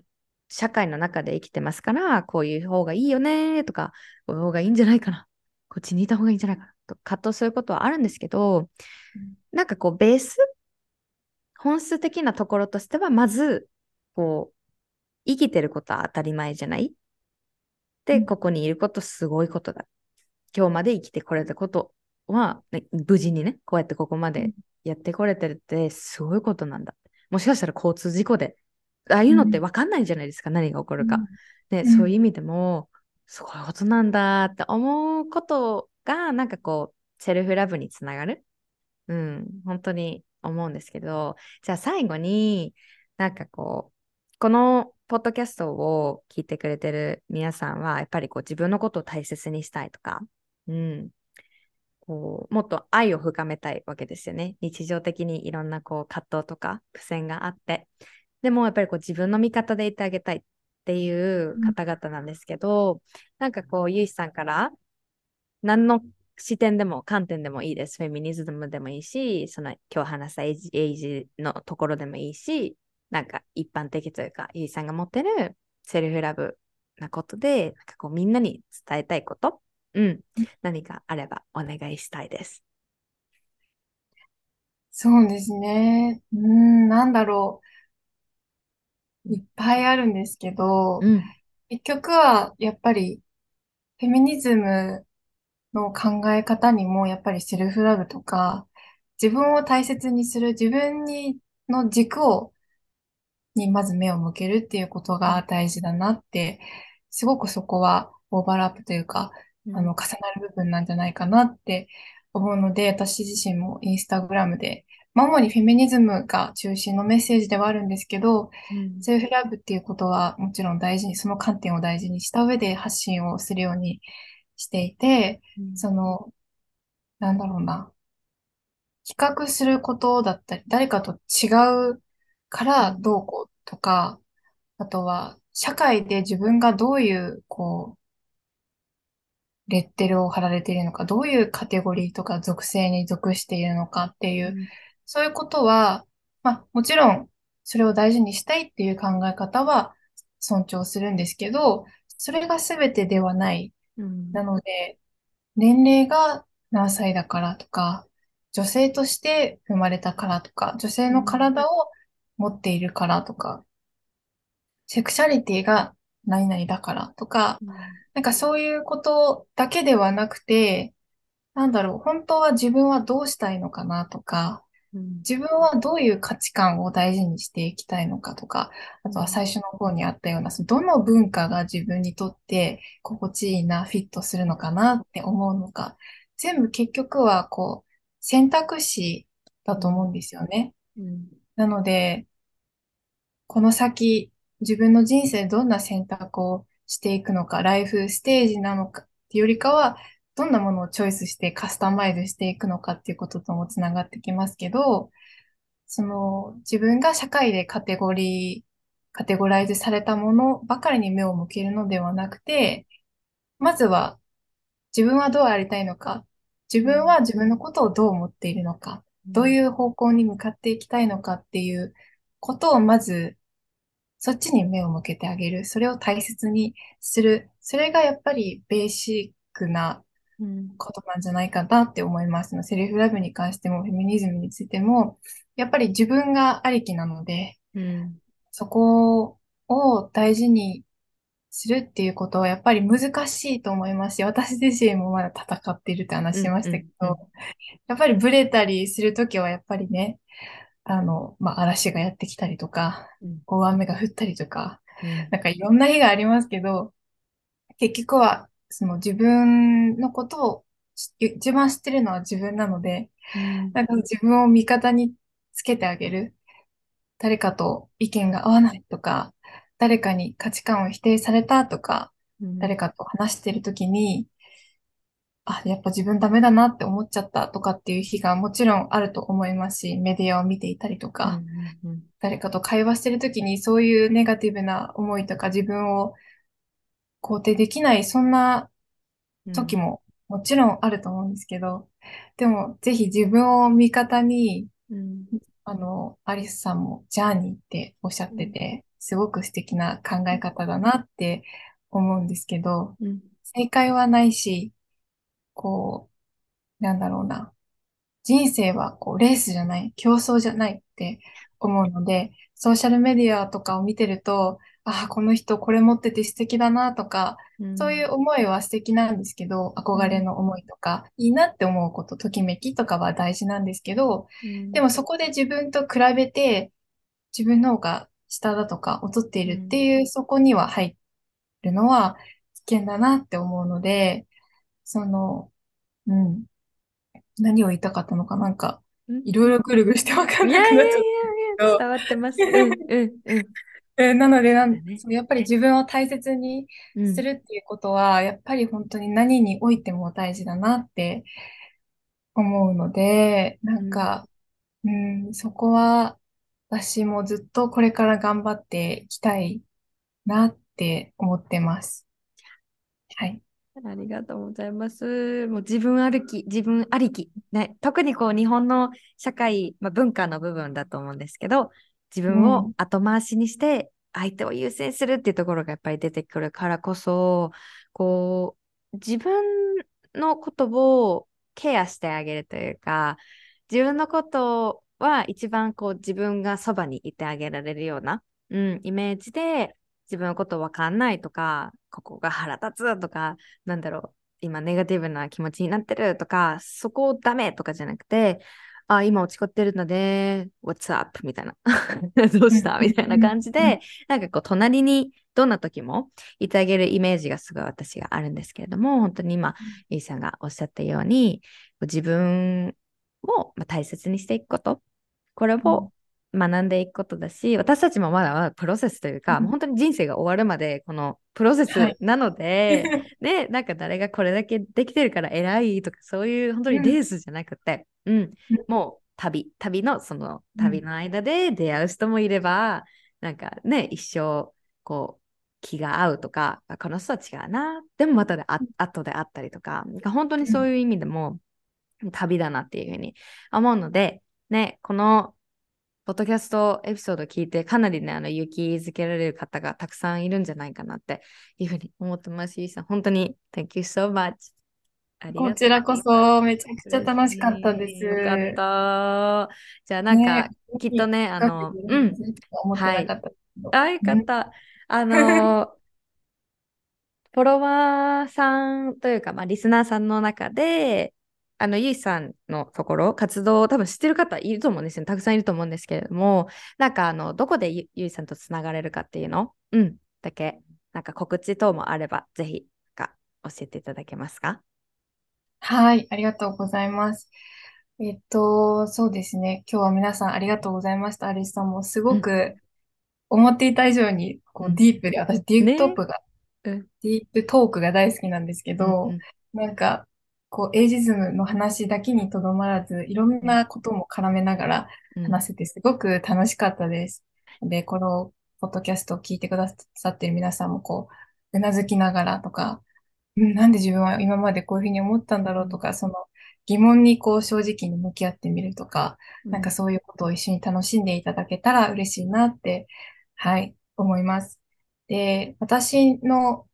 社会の中で生きてますから、こういう方がいいよねとか、こういう方がいいんじゃないかな。こっちにいた方がいいんじゃないかなと葛藤することはあるんですけど、なんかこうベース、本質的なところとしては、まず、こう、生きてることは当たり前じゃない？で、うんここにいることすごいことだ。今日まで生きてこれたことは、ね無事にね、こうやってここまでやってこれてるってすごいことなんだ。もしかしたら交通事故で、ああいうのって分かんないじゃないですか、何が起こるか。ね、うんそういう意味でも、すごいことなんだって思うことが、なんかこう、セルフラブにつながる。うん、本当に思うんですけど、じゃあ最後に、なんかこう、このポッドキャストを聞いてくれてる皆さんは、やっぱりこう自分のことを大切にしたいとか、うん、こうもっと愛を深めたいわけですよね。日常的にいろんなこう葛藤とか苦戦があって、でもやっぱりこう自分の味方でいてあげたいっていう方々なんですけど、なんかこう、ゆいさんから何の視点でも観点でもいいです。フェミニズムでもいいし、その今日話したエイジエイジのところでもいいし、なんか一般的というか、ゆいさんが持ってるセルフラブなことで、なんかこうみんなに伝えたいこと、うん、何かあればお願いしたいです。そうですね。うーん、なんだろう。いっぱいあるんですけど、うん、結局はやっぱりフェミニズムの考え方にもやっぱりセルフラブとか、自分を大切にする、自分にの軸を、にまず目を向けるっていうことが大事だなって、すごくそこはオーバーラップというか、あの、重なる部分なんじゃないかなって思うので、私自身もインスタグラムで、まあ主にフェミニズムが中心のメッセージではあるんですけど、うん。セルフラブっていうことはもちろん大事に、その観点を大事にした上で発信をするようにしていて、その、なんだろうな、比較することだったり、誰かと違うからどうこうとか、あとは社会で自分がどういう、こう、レッテルを貼られているのか、どういうカテゴリーとか属性に属しているのかっていう、うん。そういうことは、まあ、もちろん、それを大事にしたいっていう考え方は尊重するんですけど、それが全てではない。うん。なので、年齢が何歳だからとか、女性として生まれたからとか、女性の体を持っているからとか、セクシャリティが何々だからとか、なんかそういうことだけではなくて、なんだろう、本当は自分はどうしたいのかなとか、うん。自分はどういう価値観を大事にしていきたいのかとか、あとは最初の方にあったような、そのどの文化が自分にとって心地いいな、フィットするのかなって思うのか、全部結局はこう、選択肢だと思うんですよね。うん。なので、この先、自分の人生どんな選択をしていくのか、ライフステージなのかよりかは、どんなものをチョイスしてカスタマイズしていくのかっていうことともつながってきますけど、その自分が社会でカテゴリー、カテゴライズされたものばかりに目を向けるのではなくて、まずは自分はどうありたいのか、自分は自分のことをどう思っているのか、どういう方向に向かっていきたいのかっていうことをまずそっちに目を向けてあげる。それを大切にする。それがやっぱりベーシックなうんことなんじゃないかなって思います。セルフラブに関しても、フェミニズムについても、やっぱり自分がありきなので、うんそこを大事にするっていうことはやっぱり難しいと思いますし、私自身もまだ戦っているって話しましたけうんうんど、やっぱりブレたりするときはやっぱりね、あの、まあ、嵐がやってきたりとか、うん。大雨が降ったりとか、うん。なんかいろんな日がありますけど、結局はその自分のことをし一番知ってるのは自分なので、うん。なんか自分を味方につけてあげる。誰かと意見が合わないとか、誰かに価値観を否定されたとか、うん。誰かと話してるときに、あ、やっぱ自分ダメだなって思っちゃったとかっていう日がもちろんあると思いますし、メディアを見ていたりとか、うんうん誰かと会話してるときにそういうネガティブな思いとか自分を肯定できない、そんなうん時ももちろんあると思うんですけど、でもぜひ自分を味方に、うん。あの、アリスさんもジャーニーっておっしゃってて、すごく素敵な考え方だなって思うんですけど、うん。正解はないし、こう、なんだろうな。人生はこうレースじゃない、競争じゃないって思うので、ソーシャルメディアとかを見てると、ああ、この人これ持ってて素敵だなとか、うんそういう思いは素敵なんですけど、憧れの思いとか、いいなって思うこと、ときめきとかは大事なんですけど、うんでもそこで自分と比べて、自分の方が下だとか劣っているっていう、そこには入るのは危険だなって思うので、その、うん。何を言いたかったのかなんか、うんいろいろぐるぐるしてわかんいやいやいやなくなっちゃっいや、伝わってます。うんうんうん なのでなんやっぱり自分を大切にうんするっていうことは、やっぱり本当に何においても大事だなって思うので、なんか、うん、そこは私もずっとこれから頑張っていきたいなって思ってます。はい。ありがとうございます。もう自分歩き、自分ありき。ね、特にこう日本の社会、まあ、文化の部分だと思うんですけど、自分をうん後回しにして相手を優先するっていうところがやっぱり出てくるからこそ、こう自分のことをケアしてあげるというか、自分のことは一番こう自分がそばにいてあげられるような、うん、イメージで自分のことわかんないとか、ここが腹立つとか、なんだろう、今ネガティブな気持ちになってるとか、そこダメとかじゃなくて、あ、今落ち込んでるので、What's up? みたいな。どうした？うんみたいな感じうんで、なんかこう、隣にどんな時もいてあげるイメージがすごい私があるんですけれども、本当に今、イーさんがおっしゃったように、自分をまあ大切にしていくこと、これを学んでいくことだし、私たちもまだまだプロセスというか、うん。もう本当に人生が終わるまでこのプロセスはい。なので、ね、なんか誰がこれだけできてるから偉いとか、そういう本当にレースじゃなくて、うん、もう旅、旅のそのうん。旅の間で出会う人もいれば、なんかね、一生、こ気が合うとか、この人は違うな、でもまたであ後であったりとか、本当にそういう意味でも旅だなっていうふうに思うので、ね、このポッドキャストエピソード聞いて、かなりね、あの、勇気づけられる方がたくさんいるんじゃないかなっていうふうに思ってます。ゆいさん、本当に、Thank you so much. こちらこそ、めちゃくちゃ楽しかったです。よかった。じゃあ、なんか、ね、きっとね、あの、うん。はい。あ、よかった。あの、フォロワーさんというか、まあ、リスナーさんの中で、あの、ゆいさんのところ、活動、多分知ってる方いると思うんですよ、たくさんいると思うんですけれども、なんか、あの、どこでゆいさんとつながれるかっていうの、うん、だけ、なんか告知等もあれば、ぜひ、か、教えていただけますか？はい、ありがとうございます。えっと、そうですね。今日は皆さんありがとうございました。アリスさんもすごく思っていた以上にこうディープで、私ディープトップが、ね、ディープトークが大好きなんですけど、うんうん、なんかこう、エイジズムの話だけにとどまらず、いろんなことも絡めながら話せて、すごく楽しかったです。で、この、ポッドキャストを聞いてくださっている皆さんも、こう、うなずきながらとか、うん、なんで自分は今までこういうふうに思ったんだろうとか、その疑問にこう正直に向き合ってみるとか、なんかそういうことを一緒に楽しんでいただけたら嬉しいなって、はい、思います。で、私の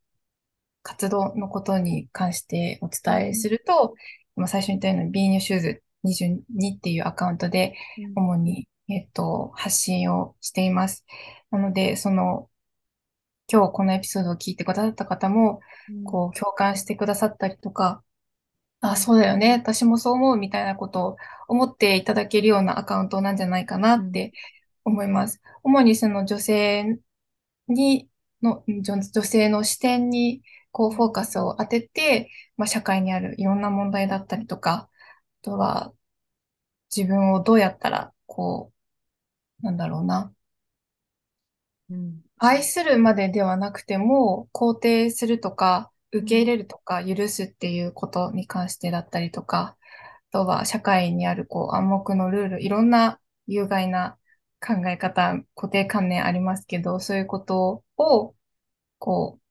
活動のことに関してお伝えすると、うん、最初に言ったように B ニューシューズ22っていうアカウントで主に、うん、えっと、発信をしています。なので、その、今日このエピソードを聞いてくださった方も、うん、こう、共感してくださったりとか、あ、そうだよね。私もそう思うみたいなことを思っていただけるようなアカウントなんじゃないかなって思います。主にその女性にの、女性の視点にこうフォーカスを当てて、まあ、社会にあるいろんな問題だったりとか、あとは自分をどうやったら、こう、なんだろうな。うん、愛するまでではなくても、肯定するとか、受け入れるとか、許すっていうことに関してだったりとか、あとは社会にあるこう暗黙のルール、いろんな有害な考え方、固定観念ありますけど、そういうことを、こう、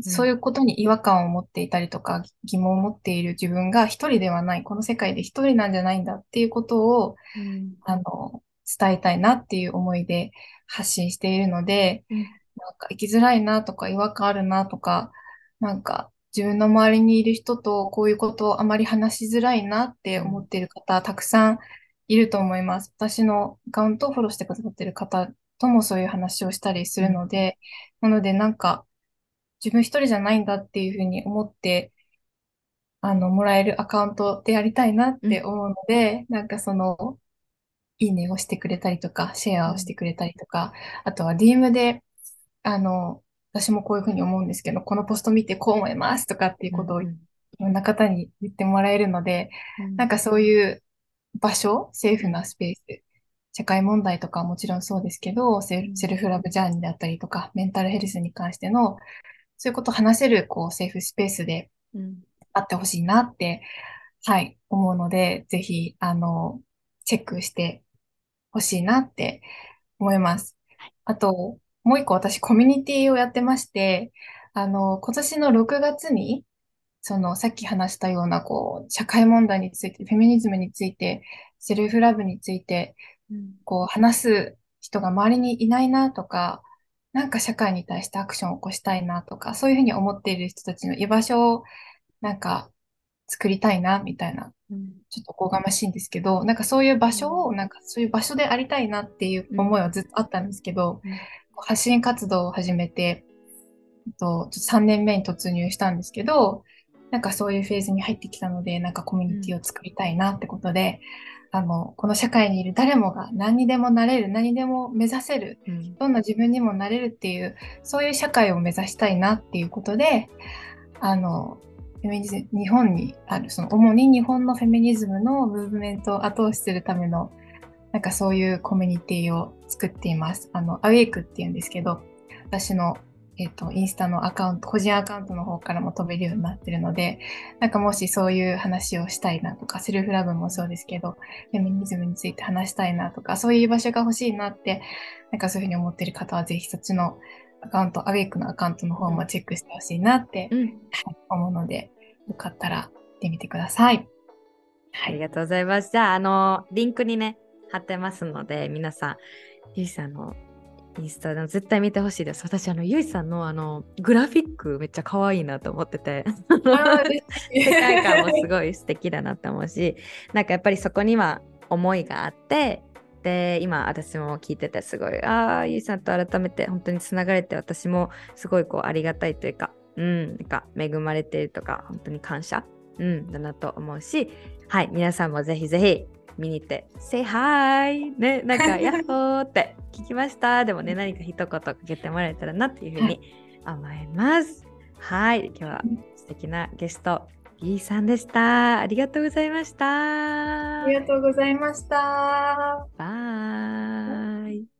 そういうことに違和感を持っていたりとか、疑問を持っている自分が一人ではない、この世界で一人なんじゃないんだっていうことを、うん、あの、伝えたいなっていう思いで発信しているので、うん、なんか生きづらいなとか違和感あるなとか、なんか自分の周りにいる人とこういうことをあまり話しづらいなって思っている方、たくさんいると思います。私のアカウントをフォローしてくださっている方ともそういう話をしたりするので、なのでなんか自分一人じゃないんだっていうふうに思って、あの、もらえるアカウントでやりたいなって思うので、うん、なんかその、いいねをしてくれたりとか、シェアをしてくれたりとか、あとは DM で、あの、私もこういうふうに思うんですけど、このポスト見てこう思いますとかっていうことをいろんな方に言ってもらえるので、うん、なんかそういう場所、セーフなスペース、社会問題とかはもちろんそうですけど、セルフラブジャーニーだったりとか、メンタルヘルスに関しての、そういうことを話せる、こう、セーフスペースであってほしいなって、はい、思うので、ぜひ、あの、チェックしてほしいなって思います。あと、もう一個私コミュニティをやってまして、あの、今年の6月に、その、さっき話したような、こう、社会問題について、フェミニズムについて、セルフラブについて、こう、話す人が周りにいないなとか、なんか社会に対してアクションを起こしたいなとか、そういうふうに思っている人たちの居場所をなんか作りたいなみたいな、ちょっとおこがましいんですけど、なんかそういう場所を、なんかそういう場所でありたいなっていう思いはずっとあったんですけど、発信活動を始めて、と3年目に突入したんですけど、なんかそういうフェーズに入ってきたので、なんかコミュニティを作りたいなってことで、あの、この社会にいる誰もが何にでもなれる、何にでも目指せる、うん、どんな自分にもなれるっていう、そういう社会を目指したいなっていうことで、あの、フェミニズム、日本にある、その主に日本のフェミニズムのムーブメントを後押しするための、なんかそういうコミュニティを作っています。あの、アウェイクっていうんですけど、私のえっ、と、インスタのアカウント、個人アカウントの方からも飛べるようになってるので、なんかもしそういう話をしたいなとか、セルフラブもそうですけど、フェミニズムについて話したいなとか、そういう場所が欲しいなって、なんかそういうふうに思ってる方は、ぜひそっちのアカウント、アウェイクのアカウントの方もチェックしてほしいなってうん、思うので、よかったら見てみてください。はい。ありがとうございます。じゃあ、あの、リンクにね、貼ってますので、皆さん、ゆいさんのインスタで絶対見てほしいです。私、あの、ゆいさんのあの、グラフィックめっちゃ可愛いなと思ってて。世界観もすごい素敵だなって思うしなんかやっぱりそこには思いがあってで今私も聞いててすごいああゆいさんと改めて本当につながれて私もすごいこうありがたいというかうんなんか恵まれているとか本当に感謝うんだなと思うしはい皆さんもぜひぜひ見に行って「Say hi!」ねなんか「ヤッホー!」って聞きましたでもね何か一言かけてもらえたらなっていうふうに思いますはい今日は素敵なゲストゆいさんでした。ありがとうございました。ありがとうございました。バイ。